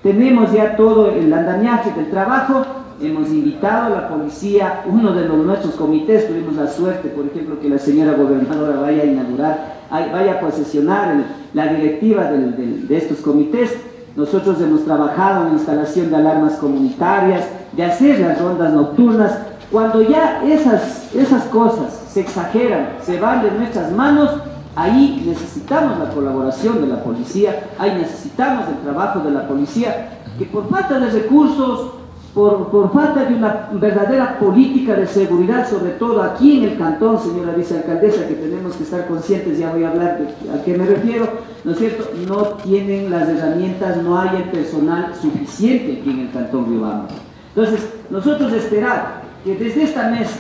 tenemos ya todo el andamiaje del trabajo, hemos invitado a la policía, uno de los, nuestros comités, tuvimos la suerte, por ejemplo, que la señora gobernadora vaya a inaugurar, vaya a posesionar la directiva de estos comités. Nosotros hemos trabajado en la instalación de alarmas comunitarias, de hacer las rondas nocturnas. Cuando ya esas, esas cosas se exageran, se van de nuestras manos, ahí necesitamos la colaboración de la policía, ahí necesitamos el trabajo de la policía, que por falta de recursos, por, falta de una verdadera política de seguridad, sobre todo aquí en el cantón, señora vicealcaldesa, que tenemos que estar conscientes, ya voy a hablar de a qué me refiero, ¿no es cierto? No tienen las herramientas, no hay el personal suficiente aquí en el cantón Riobamba. Entonces, nosotros esperar que desde esta mesa,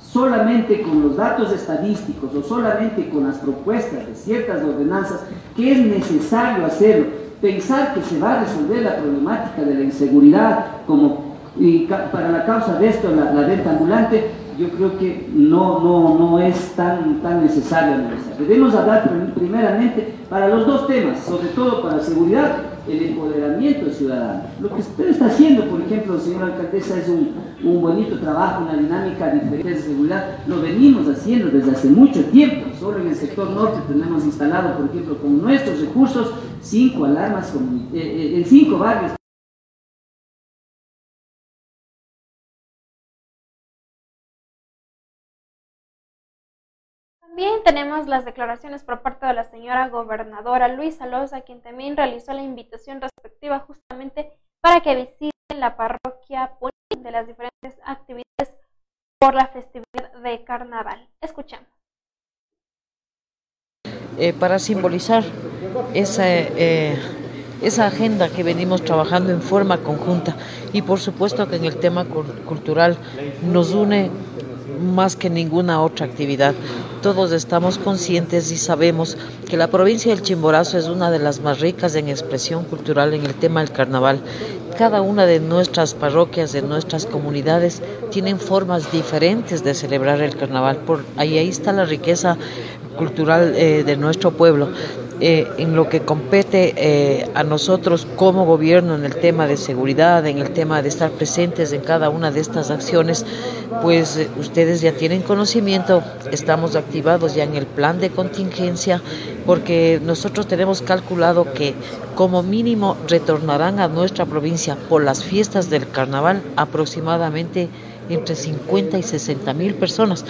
solamente con los datos estadísticos o solamente con las propuestas de ciertas ordenanzas, que es necesario hacerlo, pensar que se va a resolver la problemática de la inseguridad como y para la causa de esto, la, venta ambulante, yo creo que no, no, no es tan, tan necesaria. Debemos hablar primeramente para los dos temas, sobre todo para la seguridad, el empoderamiento ciudadano. Lo que usted está haciendo, por ejemplo, señora alcaldesa, es un, un bonito trabajo, una dinámica diferente de seguridad. Lo venimos haciendo desde hace mucho tiempo. Solo en el sector norte tenemos instalado, por ejemplo, con nuestros recursos, cinco alarmas eh, eh, en cinco barrios. Tenemos las declaraciones por parte de la señora gobernadora Luisa Loza, quien también realizó la invitación respectiva justamente para que visiten la parroquia de las diferentes actividades por la festividad de carnaval. Escuchamos. Eh, para simbolizar esa, eh, esa agenda que venimos trabajando en forma conjunta y por supuesto que en el tema cultural nos une más que ninguna otra actividad. Todos estamos conscientes y sabemos que la provincia del Chimborazo es una de las más ricas en expresión cultural en el tema del carnaval. Cada una de nuestras parroquias, de nuestras comunidades, tienen formas diferentes de celebrar el carnaval. Por ahí, ahí está la riqueza cultural eh, de nuestro pueblo. Eh, en lo que compete eh, a nosotros como gobierno en el tema de seguridad, en el tema de estar presentes en cada una de estas acciones, pues eh, ustedes ya tienen conocimiento, estamos activados ya en el plan de contingencia, porque nosotros tenemos calculado que como mínimo retornarán a nuestra provincia por las fiestas del carnaval aproximadamente entre 50 y 60 mil personas.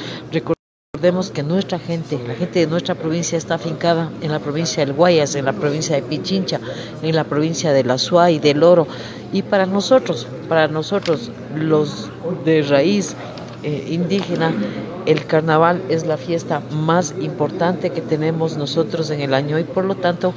Recordemos que nuestra gente, la gente de nuestra provincia está afincada en la provincia del Guayas, en la provincia de Pichincha, en la provincia de La y del Oro. Y para nosotros, para nosotros los de raíz eh, indígena, el carnaval es la fiesta más importante que tenemos nosotros en el año y por lo tanto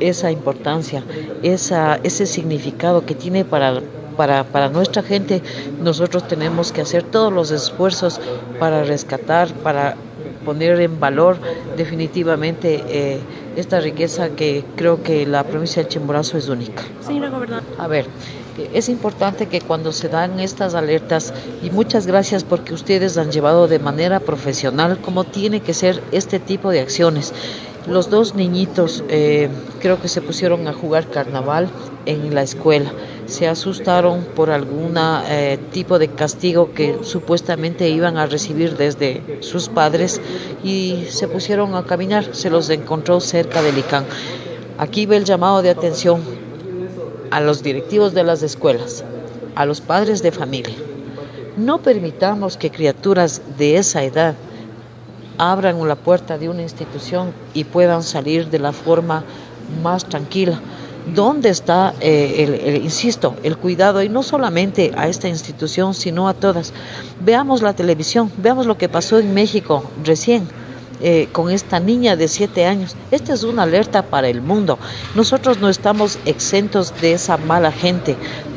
esa importancia, esa, ese significado que tiene para para, para nuestra gente, nosotros tenemos que hacer todos los esfuerzos para rescatar, para poner en valor definitivamente eh, esta riqueza que creo que la provincia de Chimborazo es única. Señora gobernadora. A ver, es importante que cuando se dan estas alertas, y muchas gracias porque ustedes han llevado de manera profesional como tiene que ser este tipo de acciones. Los dos niñitos eh, creo que se pusieron a jugar carnaval en la escuela se asustaron por algún eh, tipo de castigo que supuestamente iban a recibir desde sus padres y se pusieron a caminar, se los encontró cerca de Licán. Aquí ve el llamado de atención a los directivos de las escuelas, a los padres de familia. No permitamos que criaturas de esa edad abran la puerta de una institución y puedan salir de la forma más tranquila dónde está, eh, el, insisto, el cuidado, y no solamente a esta institución, sino a todas. Veamos la televisión, veamos lo que pasó en México recién. Eh, con esta niña de siete años. Esta es una alerta para el mundo. Nosotros no estamos exentos de esa mala gente.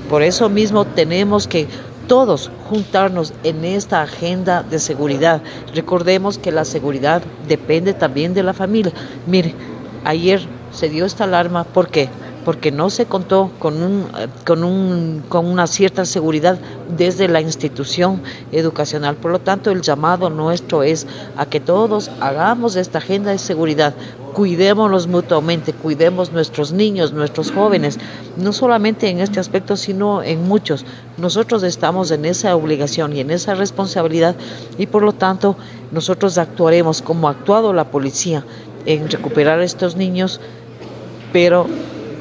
Por eso mismo tenemos que todos juntarnos en esta agenda de seguridad. Recordemos que la seguridad depende también de la familia. Mire, ayer se dio esta alarma. ¿Por qué? Porque no se contó con, un, con, un, con una cierta seguridad desde la institución educacional. Por lo tanto, el llamado nuestro es a que todos hagamos esta agenda de seguridad, cuidémonos mutuamente, cuidemos nuestros niños, nuestros jóvenes, no solamente en este aspecto, sino en muchos. Nosotros estamos en esa obligación y en esa responsabilidad y por lo tanto nosotros actuaremos como ha actuado la policía en recuperar a estos niños, pero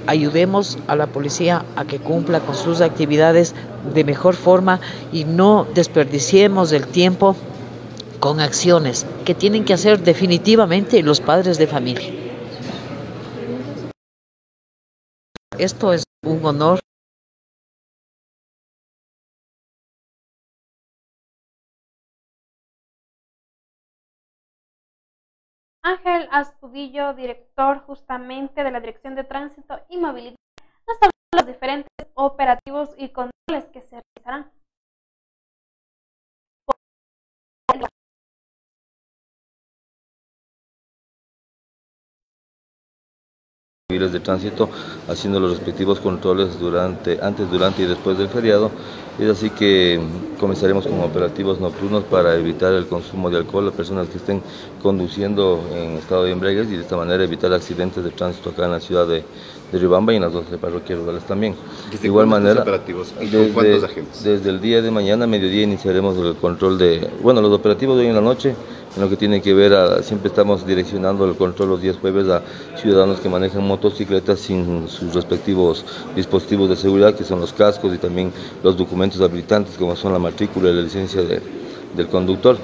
ayudemos a la policía a que cumpla con sus actividades de mejor forma y no desperdiciemos el tiempo con acciones que tienen que hacer definitivamente los padres de familia. Esto es un honor Ángel Astudillo, director justamente de la Dirección de Tránsito y Movilidad, nos habla de los diferentes operativos y controles que se realizarán. de tránsito haciendo los respectivos controles durante, antes, durante y después del feriado. Es así que comenzaremos con operativos nocturnos para evitar el consumo de alcohol a personas que estén conduciendo en estado de embriaguez y de esta manera evitar accidentes de tránsito acá en la ciudad de, de Ribamba y en las dos parroquias rurales también. De igual manera, operativos? Desde, cuántos agentes? Desde el día de mañana, mediodía, iniciaremos el control de, bueno, los operativos de hoy en la noche, en lo que tiene que ver, a, siempre estamos direccionando el control los días jueves a ciudadanos que manejan motocicletas sin sus respectivos dispositivos de seguridad, que son los cascos y también los documentos habilitantes, como son la matrícula y la licencia del conductor.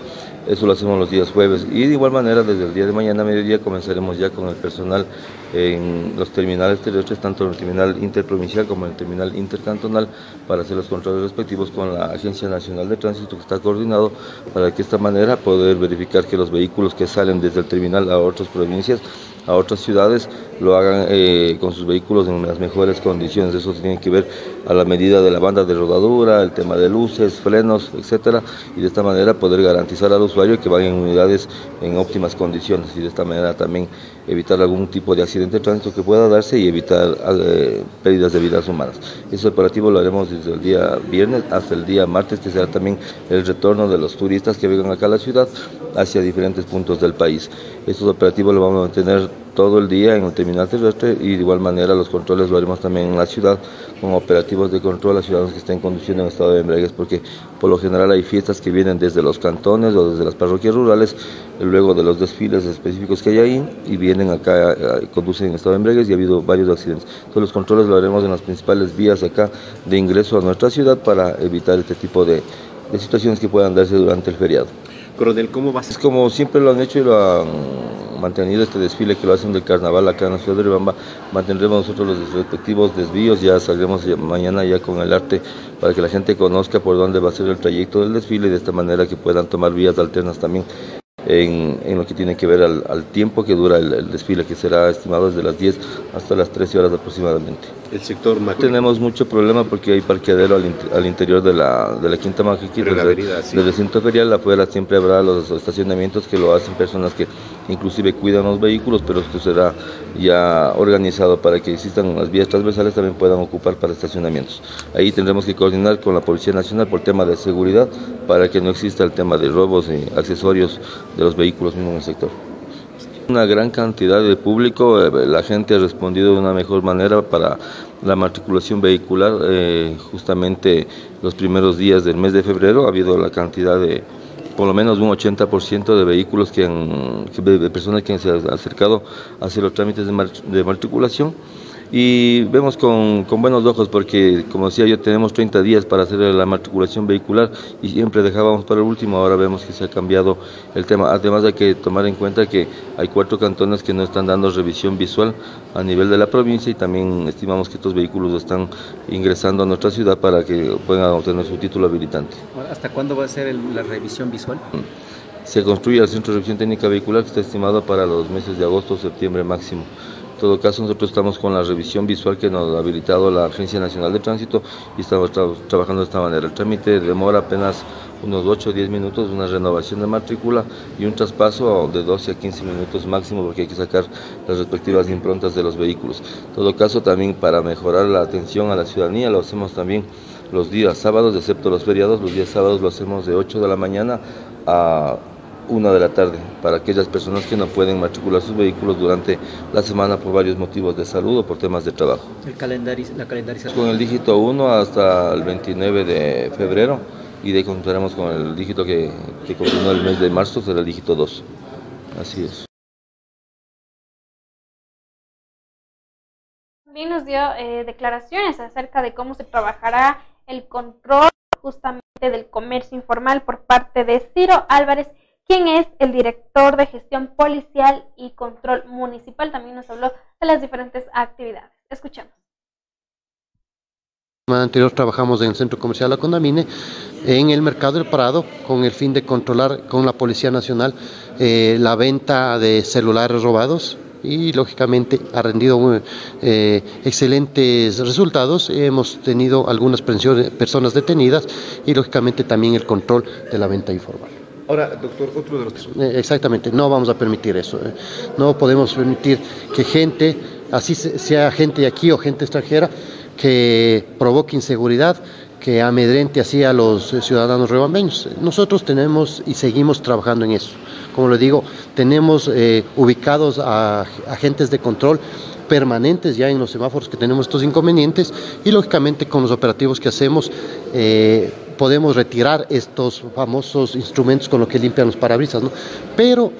Eso lo hacemos los días jueves. Y de igual manera, desde el día de mañana a mediodía comenzaremos ya con el personal en los terminales terrestres, tanto en el terminal interprovincial como en el terminal intercantonal, para hacer los controles respectivos con la Agencia Nacional de Tránsito que está coordinado para que de esta manera poder verificar que los vehículos que salen desde el terminal a otras provincias a otras ciudades lo hagan eh, con sus vehículos en las mejores condiciones. Eso tiene que ver a la medida de la banda de rodadura, el tema de luces, frenos, etcétera, y de esta manera poder garantizar al usuario que vayan en unidades en óptimas condiciones y de esta manera también evitar algún tipo de accidente de tránsito que pueda darse y evitar eh, pérdidas de vidas humanas. Ese operativo lo haremos desde el día viernes hasta el día martes, que será también el retorno de los turistas que vengan acá a la ciudad hacia diferentes puntos del país. Estos operativos los vamos a mantener todo el día en el terminal terrestre y de igual manera los controles lo haremos también en la ciudad con operativos de control a ciudadanos que estén conduciendo en estado de embriaguez porque por lo general hay fiestas que vienen desde los cantones o desde las parroquias rurales luego de los desfiles específicos que hay ahí y vienen acá, eh, conducen en estado de embriaguez y ha habido varios accidentes. Entonces los controles lo haremos en las principales vías acá de ingreso a nuestra ciudad para evitar este tipo de, de situaciones que puedan darse durante el feriado. Coronel, ¿cómo va a ser? Es como siempre lo han hecho y lo han mantenido este desfile que lo hacen del carnaval acá en la ciudad de Ribamba, mantendremos nosotros los respectivos desvíos, ya saldremos mañana ya con el arte para que la gente conozca por dónde va a ser el trayecto del desfile y de esta manera que puedan tomar vías alternas también en, lo que tiene que ver al, tiempo que dura el, desfile, que será estimado desde las 10 hasta las 13 horas aproximadamente. El sector Tenemos mucho problema porque hay parqueadero al, interior de la, de la Quinta Mágica. Desde, el recinto ferial afuera siempre habrá los estacionamientos que lo hacen personas que inclusive cuidan los vehículos, pero esto será ya organizado para que existan las vías transversales también puedan ocupar para estacionamientos. Ahí tendremos que coordinar con la Policía Nacional por tema de seguridad para que no exista el tema de robos y accesorios de los vehículos mismos en el sector. Una gran cantidad de público, eh, la gente ha respondido de una mejor manera para la matriculación vehicular. Eh, justamente los primeros días del mes de febrero ha habido la cantidad de por lo menos un 80% de vehículos que han, de personas que se han acercado a hacer los trámites de matriculación y vemos con, buenos ojos porque, como decía yo, tenemos 30 días para hacer la matriculación vehicular y siempre dejábamos para el último, ahora vemos que se ha cambiado el tema. Además hay que tomar en cuenta que hay cuatro cantones que no están dando revisión visual a nivel de la provincia y también estimamos que estos vehículos están ingresando a nuestra ciudad para que puedan obtener su título habilitante. ¿Hasta cuándo va a ser la revisión visual? Se construye el Centro de Revisión Técnica Vehicular que está estimado para los meses de agosto o septiembre máximo. En todo caso, nosotros estamos con la revisión visual que nos ha habilitado la Agencia Nacional de Tránsito y estamos trabajando de esta manera. El trámite demora apenas unos 8 o 10 minutos, una renovación de matrícula y un traspaso de 12 a 15 minutos máximo porque hay que sacar las respectivas improntas de los vehículos. En todo caso, también para mejorar la atención a la ciudadanía, lo hacemos también los días sábados, excepto los feriados, los días sábados lo hacemos de 8 de la mañana a una de la tarde para aquellas personas que no pueden matricular sus vehículos durante la semana por varios motivos de salud o por temas de trabajo. El la calendarización. Con el dígito 1 hasta el 29 de febrero y de ahí continuaremos con el dígito que, que continúa el mes de marzo, será el dígito 2. Así es. También nos dio eh, declaraciones acerca de cómo se trabajará el control justamente del comercio informal por parte de Ciro Álvarez quien es el director de gestión policial y control municipal. También nos habló de las diferentes actividades. Escuchemos. anterior trabajamos en el Centro Comercial La Condamine, en el Mercado del Prado, con el fin de controlar con la Policía Nacional eh, la venta de celulares robados y lógicamente ha rendido eh, excelentes resultados. Hemos tenido algunas personas detenidas y lógicamente también el control de la venta informal. Ahora, doctor, otro de los... Eh, exactamente, no vamos a permitir eso. Eh. No podemos permitir que gente, así sea gente de aquí o gente extranjera, que provoque inseguridad, que amedrente así a los ciudadanos rebambeños. Nosotros tenemos y seguimos trabajando en eso. Como le digo, tenemos eh, ubicados a agentes de control permanentes ya en los semáforos que tenemos estos inconvenientes y lógicamente con los operativos que hacemos podemos retirar estos famosos instrumentos con los que limpian los parabrisas, ¿no? Pero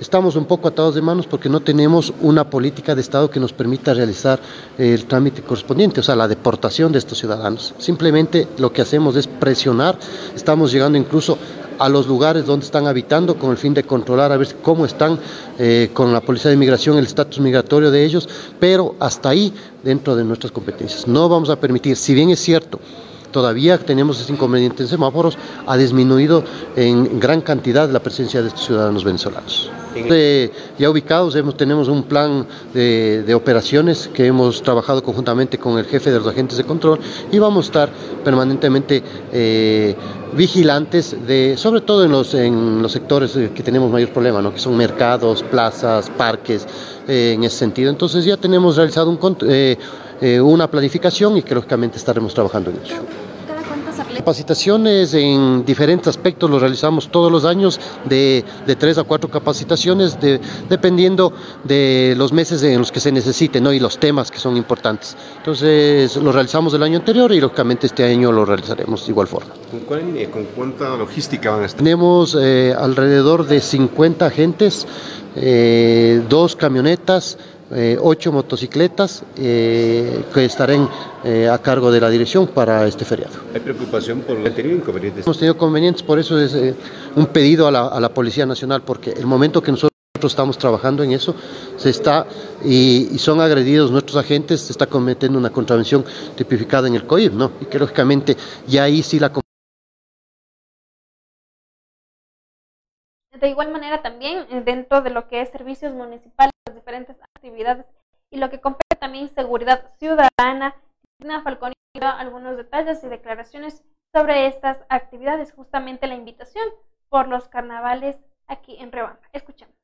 estamos un poco atados de manos porque no tenemos una política de Estado que nos permita realizar el trámite correspondiente, o sea, la deportación de estos ciudadanos. Simplemente lo que hacemos es presionar, estamos llegando incluso a los lugares donde están habitando con el fin de controlar a ver cómo están eh, con la Policía de Inmigración, el estatus migratorio de ellos, pero hasta ahí dentro de nuestras competencias. No vamos a permitir, si bien es cierto, todavía tenemos ese inconveniente en semáforos, ha disminuido en gran cantidad la presencia de estos ciudadanos venezolanos. ya ubicados, hemos, tenemos un plan de, de, operaciones que hemos trabajado conjuntamente con el jefe de los agentes de control y vamos a estar permanentemente eh, vigilantes, de, sobre todo en los, en los sectores que tenemos mayor problema, ¿no? que son mercados, plazas, parques, eh, en ese sentido. Entonces ya tenemos realizado un, eh, una planificación y que lógicamente estaremos trabajando en ello. Capacitaciones en diferentes aspectos lo realizamos todos los años, de, de tres a cuatro capacitaciones, de, dependiendo de los meses en los que se necesite ¿no? y los temas que son importantes. Entonces lo realizamos el año anterior y lógicamente este año lo realizaremos de igual forma. ¿Con, eh, con cuánta logística van a estar? Tenemos eh, alrededor de 50 agentes, eh, dos camionetas, eh, ocho motocicletas eh, que estarán eh, a cargo de la dirección para este feriado. ¿Hay preocupación por el tenido inconvenientes? Hemos tenido inconvenientes, por eso es eh, un pedido a la, a la, Policía Nacional, porque el momento que nosotros estamos trabajando en eso, se está y, y, son agredidos nuestros agentes, se está cometiendo una contravención tipificada en el COIP, ¿no? Y que lógicamente ya ahí sí la De igual manera también dentro de lo que es servicios municipales, las diferentes actividades y lo que compete también seguridad ciudadana, Cristina Falcón dio algunos detalles y declaraciones sobre estas actividades, justamente la invitación por los carnavales aquí en Rebamba. Escuchamos.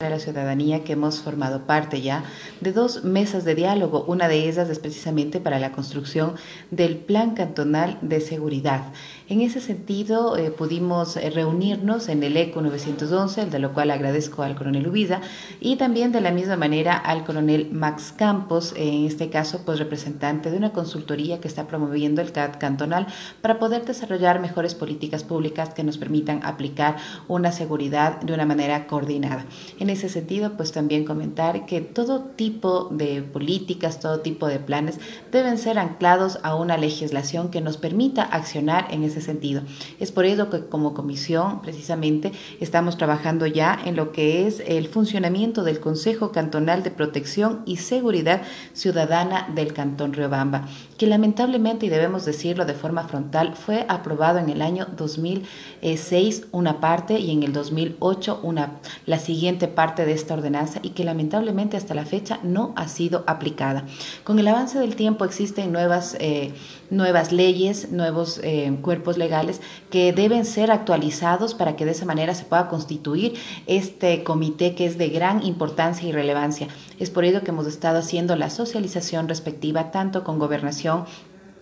De la ciudadanía que hemos formado parte ya de dos mesas de diálogo. Una de ellas es precisamente para la construcción del Plan Cantonal de Seguridad. En ese sentido, eh, pudimos reunirnos en el ECO 911, de lo cual agradezco al coronel Ubida, y también de la misma manera al coronel Max Campos, en este caso, pues representante de una consultoría que está promoviendo el CAD cantonal para poder desarrollar mejores políticas públicas que nos permitan aplicar una seguridad de una manera coordinada. En ese sentido, pues también comentar que todo tipo de políticas, todo tipo de planes deben ser anclados a una legislación que nos permita accionar en ese sentido. Es por ello que como comisión precisamente estamos trabajando ya en lo que es el funcionamiento del Consejo Cantonal de Protección y Seguridad Ciudadana del Cantón Riobamba, que lamentablemente, y debemos decirlo de forma frontal, fue aprobado en el año 2006 una parte y en el 2008 una, la siguiente parte de esta ordenanza y que lamentablemente hasta la fecha no ha sido aplicada. Con el avance del tiempo existen nuevas, eh, nuevas leyes, nuevos eh, cuerpos legales que deben ser actualizados para que de esa manera se pueda constituir este comité que es de gran importancia y relevancia. Es por ello que hemos estado haciendo la socialización respectiva tanto con gobernación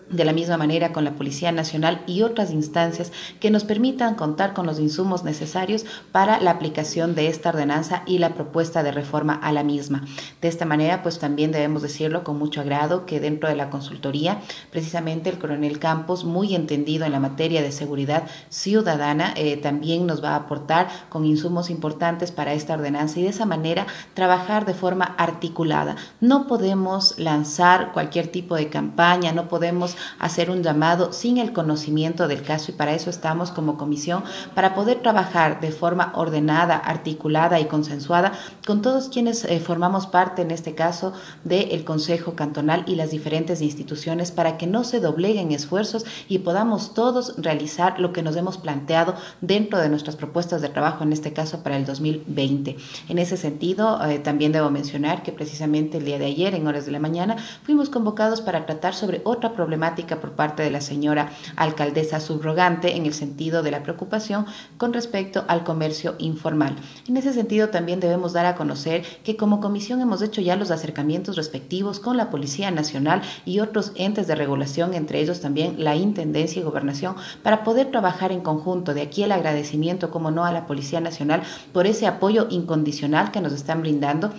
de la misma manera con la Policía Nacional y otras instancias que nos permitan contar con los insumos necesarios para la aplicación de esta ordenanza y la propuesta de reforma a la misma. De esta manera, pues también debemos decirlo con mucho agrado que dentro de la consultoría, precisamente el coronel Campos, muy entendido en la materia de seguridad ciudadana, eh, también nos va a aportar con insumos importantes para esta ordenanza y de esa manera trabajar de forma articulada. No podemos lanzar cualquier tipo de campaña, no podemos hacer un llamado sin el conocimiento del caso y para eso estamos como comisión, para poder trabajar de forma ordenada, articulada y consensuada con todos quienes eh, formamos parte en este caso del Consejo Cantonal y las diferentes instituciones para que no se dobleguen esfuerzos y podamos todos realizar lo que nos hemos planteado dentro de nuestras propuestas de trabajo, en este caso para el 2020. En ese sentido, eh, también debo mencionar que precisamente el día de ayer, en horas de la mañana, fuimos convocados para tratar sobre otra problemática por parte de la señora alcaldesa subrogante en el sentido de la preocupación con respecto al comercio informal. En ese sentido también debemos dar a conocer que como comisión hemos hecho ya los acercamientos respectivos con la Policía Nacional y otros entes de regulación, entre ellos también la Intendencia y Gobernación, para poder trabajar en conjunto. De aquí el agradecimiento, como no, a la Policía Nacional por ese apoyo incondicional que nos están brindando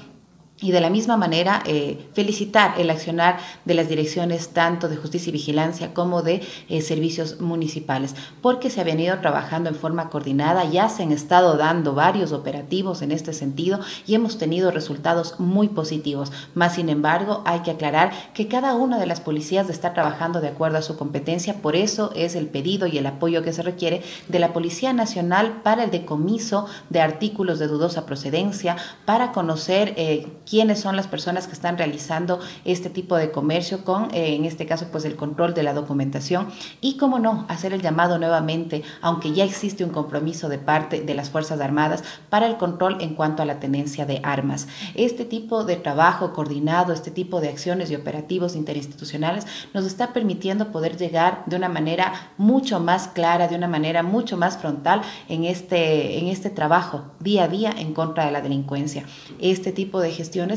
y de la misma manera, eh, felicitar el accionar de las direcciones tanto de justicia y vigilancia como de eh, servicios municipales, porque se ha venido trabajando en forma coordinada, ya se han estado dando varios operativos en este sentido y hemos tenido resultados muy positivos. Más sin embargo, hay que aclarar que cada una de las policías está trabajando de acuerdo a su competencia, por eso es el pedido y el apoyo que se requiere de la Policía Nacional para el decomiso de artículos de dudosa procedencia, para conocer eh, quiénes son las personas que están realizando este tipo de comercio con, eh, en este caso, pues el control de la documentación y, cómo no, hacer el llamado nuevamente, aunque ya existe un compromiso de parte de las Fuerzas Armadas para el control en cuanto a la tenencia de armas. Este tipo de trabajo coordinado, este tipo de acciones y operativos interinstitucionales nos está permitiendo poder llegar de una manera mucho más clara, de una manera mucho más frontal en este, en este trabajo día a día en contra de la delincuencia. Este tipo de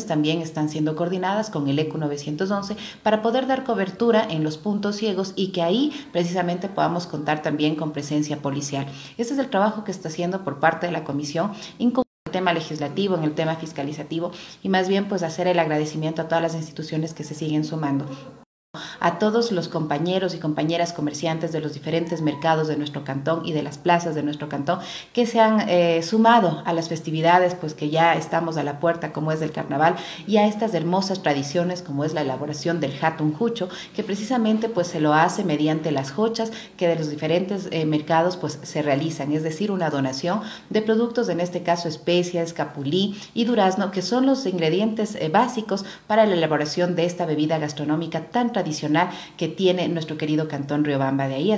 también están siendo coordinadas con el ECU 911 para poder dar cobertura en los puntos ciegos y que ahí precisamente podamos contar también con presencia policial. Este es el trabajo que está haciendo por parte de la Comisión tema legislativo, en el tema fiscalizativo y más bien pues hacer el agradecimiento a todas las instituciones que se siguen sumando a todos los compañeros y compañeras comerciantes de los diferentes mercados de nuestro cantón y de las plazas de nuestro cantón que se han eh, sumado a las festividades, pues que ya estamos a la puerta, como es el carnaval, y a estas hermosas tradiciones, como es la elaboración del hatun jucho, que precisamente pues se lo hace mediante las jochas que de los diferentes eh, mercados pues se realizan, es decir, una donación de productos, en este caso especias, capulí y durazno, que son los ingredientes eh, básicos para la elaboración de esta bebida gastronómica tan tradicional que tiene nuestro querido Cantón Riobamba. De ahí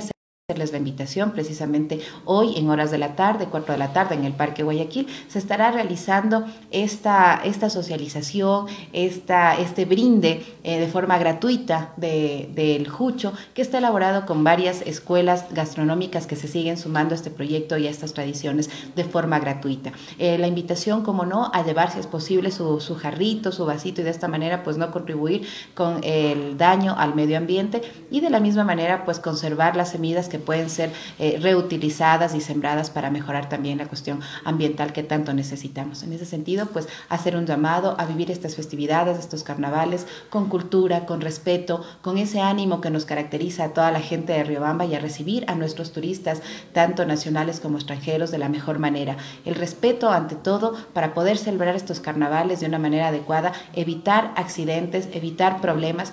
hacerles la invitación precisamente hoy en horas de la tarde, 4 de la tarde en el Parque Guayaquil, se estará realizando esta, esta socialización, esta, este brinde eh, de forma gratuita del de, Jucho, que está elaborado con varias escuelas gastronómicas que se siguen sumando a este proyecto y a estas tradiciones de forma gratuita. Eh, la invitación, como no, a llevar si es posible su, su jarrito, su vasito y de esta manera pues no contribuir con el daño al medio ambiente y de la misma manera pues conservar las semillas que pueden ser eh, reutilizadas y sembradas para mejorar también la cuestión ambiental que tanto necesitamos. En ese sentido, pues hacer un llamado a vivir estas festividades, estos carnavales, con cultura, con respeto, con ese ánimo que nos caracteriza a toda la gente de Riobamba y a recibir a nuestros turistas, tanto nacionales como extranjeros, de la mejor manera. El respeto ante todo para poder celebrar estos carnavales de una manera adecuada, evitar accidentes, evitar problemas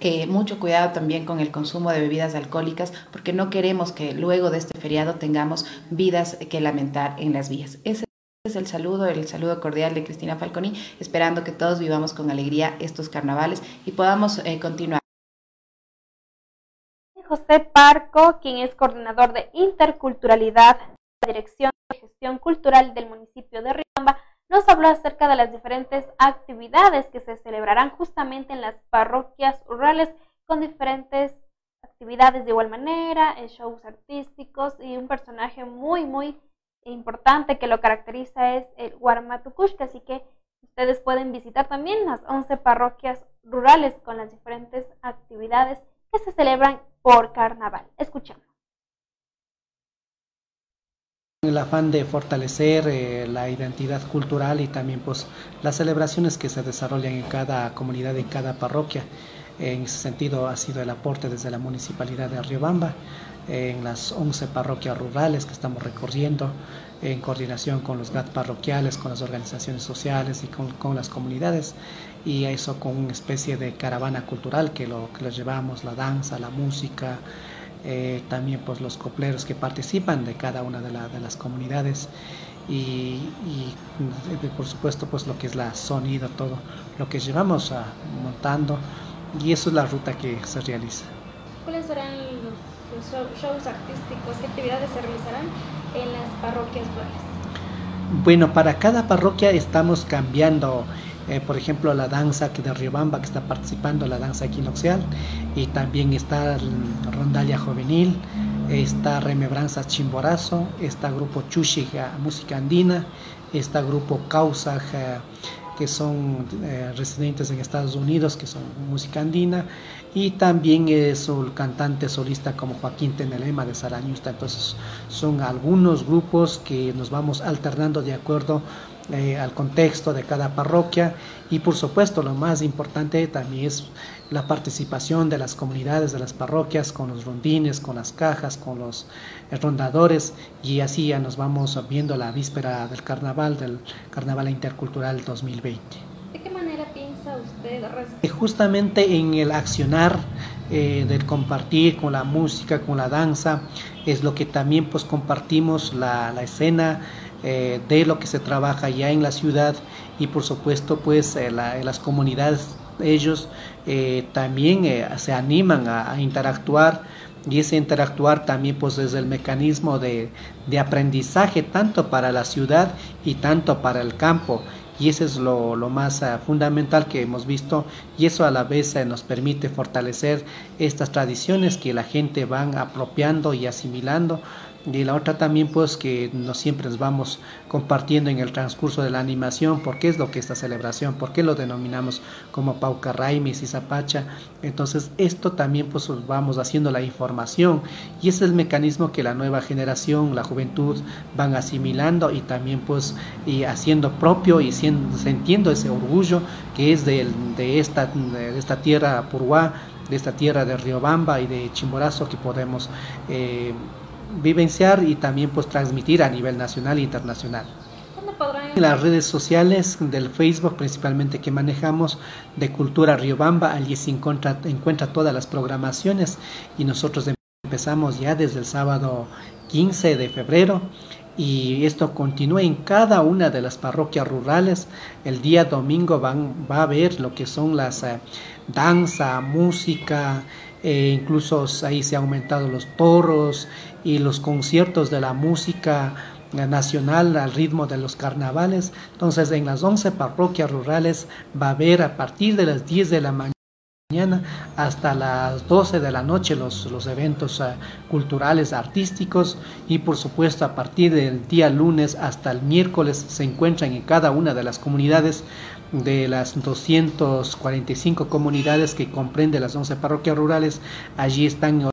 eh, mucho cuidado también con el consumo de bebidas alcohólicas, porque no queremos que luego de este feriado tengamos vidas que lamentar en las vías. Ese es el saludo, el saludo cordial de Cristina Falconi, esperando que todos vivamos con alegría estos carnavales y podamos eh, continuar. José Parco, quien es coordinador de interculturalidad, la Dirección de Gestión Cultural del municipio de Riobamba, nos habló acerca de las diferentes actividades que se celebrarán justamente en las parroquias rurales con diferentes actividades de igual manera, eh, shows artísticos y un personaje muy, muy importante que lo caracteriza es el Guarmatukushka, así que ustedes pueden visitar también las 11 parroquias rurales con las diferentes actividades que se celebran por carnaval. Escuchamos. El afán de fortalecer eh, la identidad cultural y también pues las celebraciones que se desarrollan en cada comunidad, en cada parroquia. En ese sentido ha sido el aporte desde la municipalidad de Riobamba en las 11 parroquias rurales que estamos recorriendo en coordinación con los GAT parroquiales, con las organizaciones sociales y con, las comunidades y eso con una especie de caravana cultural que lo, que lo llevamos, la danza, la música, eh, también pues los copleros que participan de cada una de, las comunidades y, por supuesto pues lo que es la sonido, todo lo que llevamos a, montando y eso es la ruta que se realiza. ¿Cuáles serán los, shows artísticos? ¿Qué actividades se realizarán en las parroquias rurales? Bueno, para cada parroquia estamos cambiando eh, por ejemplo, la danza de Riobamba que está participando, la danza equinoccial, y también está Rondalia Juvenil, está Remebranza Chimborazo, está Grupo Chushiga Música Andina, está Grupo Causa que son eh, residentes en Estados Unidos, que son música andina, y también es un cantante solista como Joaquín Tenelema de Sarañusta. Entonces son algunos grupos que nos vamos alternando de acuerdo eh, al contexto de cada parroquia y por supuesto lo más importante también es la participación de las comunidades de las parroquias con los rondines, con las cajas, con los rondadores y así ya nos vamos viendo la víspera del carnaval, del carnaval intercultural 2020. ¿De qué manera piensa usted? Eh, justamente en el accionar eh, del compartir con la música, con la danza, es lo que también pues compartimos la, la escena, eh, de lo que se trabaja ya en la ciudad y por supuesto pues eh, las comunidades ellos eh, también se animan a, interactuar y ese interactuar también pues es el mecanismo de, de aprendizaje tanto para la ciudad y tanto para el campo. Y eso es lo, más ah, fundamental que hemos visto y eso a la vez nos permite fortalecer estas tradiciones que la gente van apropiando y asimilando y la otra también pues que no siempre nos vamos compartiendo en el transcurso de la animación por qué es lo que esta celebración, por qué lo denominamos como Pauca Raimis y Zapacha. Entonces esto también pues vamos haciendo la información y ese es el mecanismo que la nueva generación, la juventud van asimilando y también pues y haciendo propio y siendo, sintiendo ese orgullo que es de, de, esta, de esta tierra Purguá, de esta tierra de Riobamba y de Chimborazo que podemos... Eh, vivenciar y también pues transmitir a nivel nacional e internacional. En las redes sociales del Facebook principalmente que manejamos de Cultura Riobamba, allí se encuentra, encuentra todas las programaciones y nosotros empezamos ya desde el sábado 15 de febrero y esto continúa en cada una de las parroquias rurales. El día domingo van, va a haber lo que son las eh, danza, música, eh, incluso ahí se han aumentado los toros y los conciertos de la música nacional al ritmo de los carnavales. Entonces en las 11 parroquias rurales va a haber a partir de las 10 de la mañana hasta las 12 de la noche los, los eventos eh, culturales, artísticos y por supuesto a partir del día lunes hasta el miércoles se encuentran en cada una de las comunidades de las 245 comunidades que comprende las 11 parroquias rurales, allí están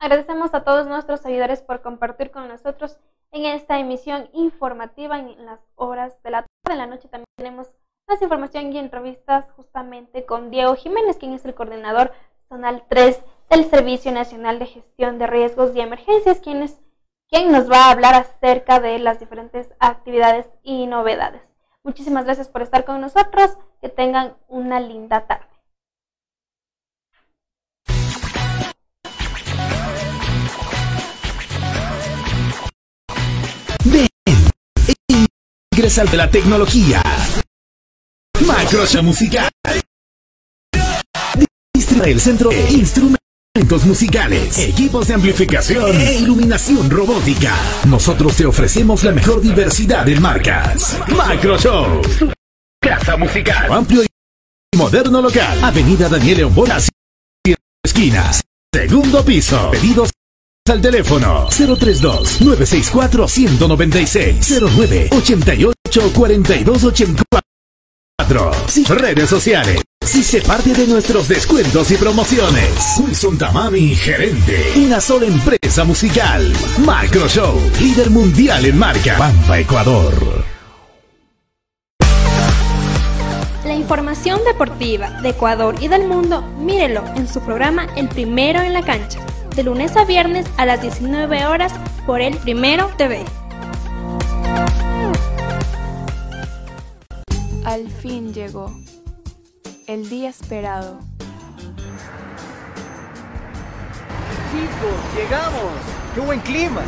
Agradecemos a todos nuestros seguidores por compartir con nosotros en esta emisión informativa en las horas de la tarde. En la noche también tenemos más información y entrevistas justamente con Diego Jiménez, quien es el coordinador zonal 3 del Servicio Nacional de Gestión de Riesgos y Emergencias, quien, es, quien nos va a hablar acerca de las diferentes actividades y novedades. Muchísimas gracias por estar con nosotros. Que tengan una linda tarde. Ingresa de la tecnología. Macroshow Musical. Distribuye el centro de instrumentos musicales, equipos de amplificación e iluminación robótica. Nosotros te ofrecemos la mejor diversidad en marcas. Macroshow. Casa musical. Amplio y moderno local. Avenida Daniel León Bonas. Esquinas. Segundo piso. Pedidos al teléfono 032 964 196 09 88 42 84 redes sociales si se parte de nuestros descuentos y promociones. Wilson Tamami, gerente. Una sola empresa musical. Macro Show, líder mundial en marca. Pampa, Ecuador. La información deportiva de Ecuador y del mundo, mírelo en su programa El Primero en la Cancha de lunes a viernes a las 19 horas por el Primero TV. Al fin llegó el día esperado. Chicos, llegamos. ¡Qué buen clima!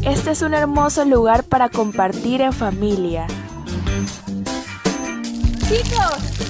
Este es un hermoso lugar para compartir en familia. Chicos,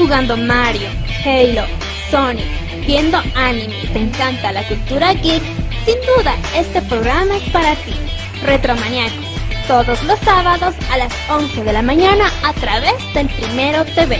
jugando Mario, Halo, Sonic, viendo anime y te encanta la cultura geek, sin duda este programa es para ti. Retromaniacos, todos los sábados a las 11 de la mañana a través del Primero TV.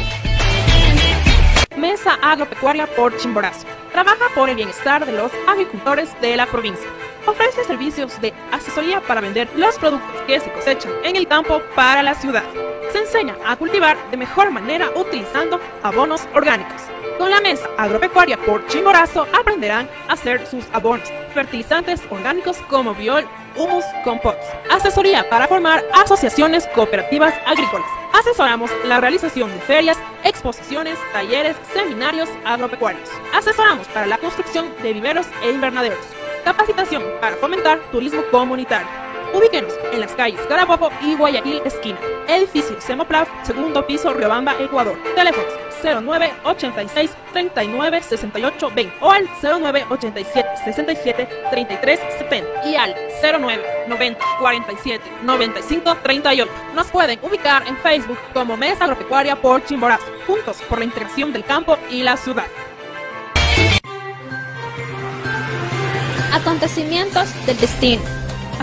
Mesa Agropecuaria por Chimborazo. Trabaja por el bienestar de los agricultores de la provincia. Ofrece servicios de asesoría para vender los productos que se cosechan en el campo para la ciudad. Se enseña a cultivar de mejor manera utilizando abonos orgánicos. Con la mesa agropecuaria por Chimborazo aprenderán a hacer sus abonos, fertilizantes orgánicos como biol, humus, compost. Asesoría para formar asociaciones cooperativas agrícolas. Asesoramos la realización de ferias, exposiciones, talleres, seminarios agropecuarios. Asesoramos para la construcción de viveros e invernaderos. Capacitación para fomentar turismo comunitario. Ubíquenos en las calles Carabobo y Guayaquil esquina. Edificio Semoplaf, segundo piso, Riobamba, Ecuador. Teléfonos 09 86 39 68 20 o al 09 87 67 33 70 y al 09 90 47 95 38. Nos pueden ubicar en Facebook como Mesa Agropecuaria por Chimborazo, juntos por la integración del campo y la ciudad. Acontecimientos del destino,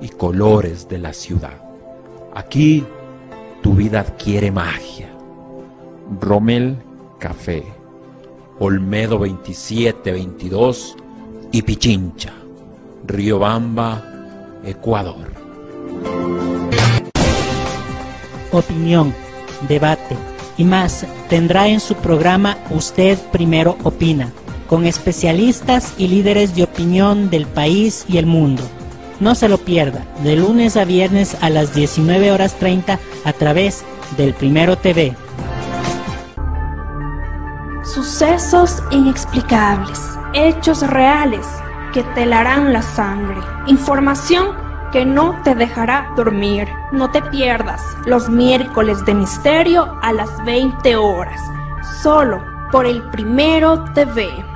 y colores de la ciudad. Aquí tu vida adquiere magia. Rommel Café, Olmedo 2722 y Pichincha, Riobamba, Ecuador. opinión, debate y más tendrá en su programa Usted Primero Opina, con especialistas y líderes de opinión del país y el mundo. No se lo pierda, de lunes a viernes a las 19 horas 30 a través del Primero TV. Sucesos inexplicables, hechos reales que te la sangre, información que no te dejará dormir. No te pierdas los miércoles de misterio a las 20 horas, solo por el Primero TV.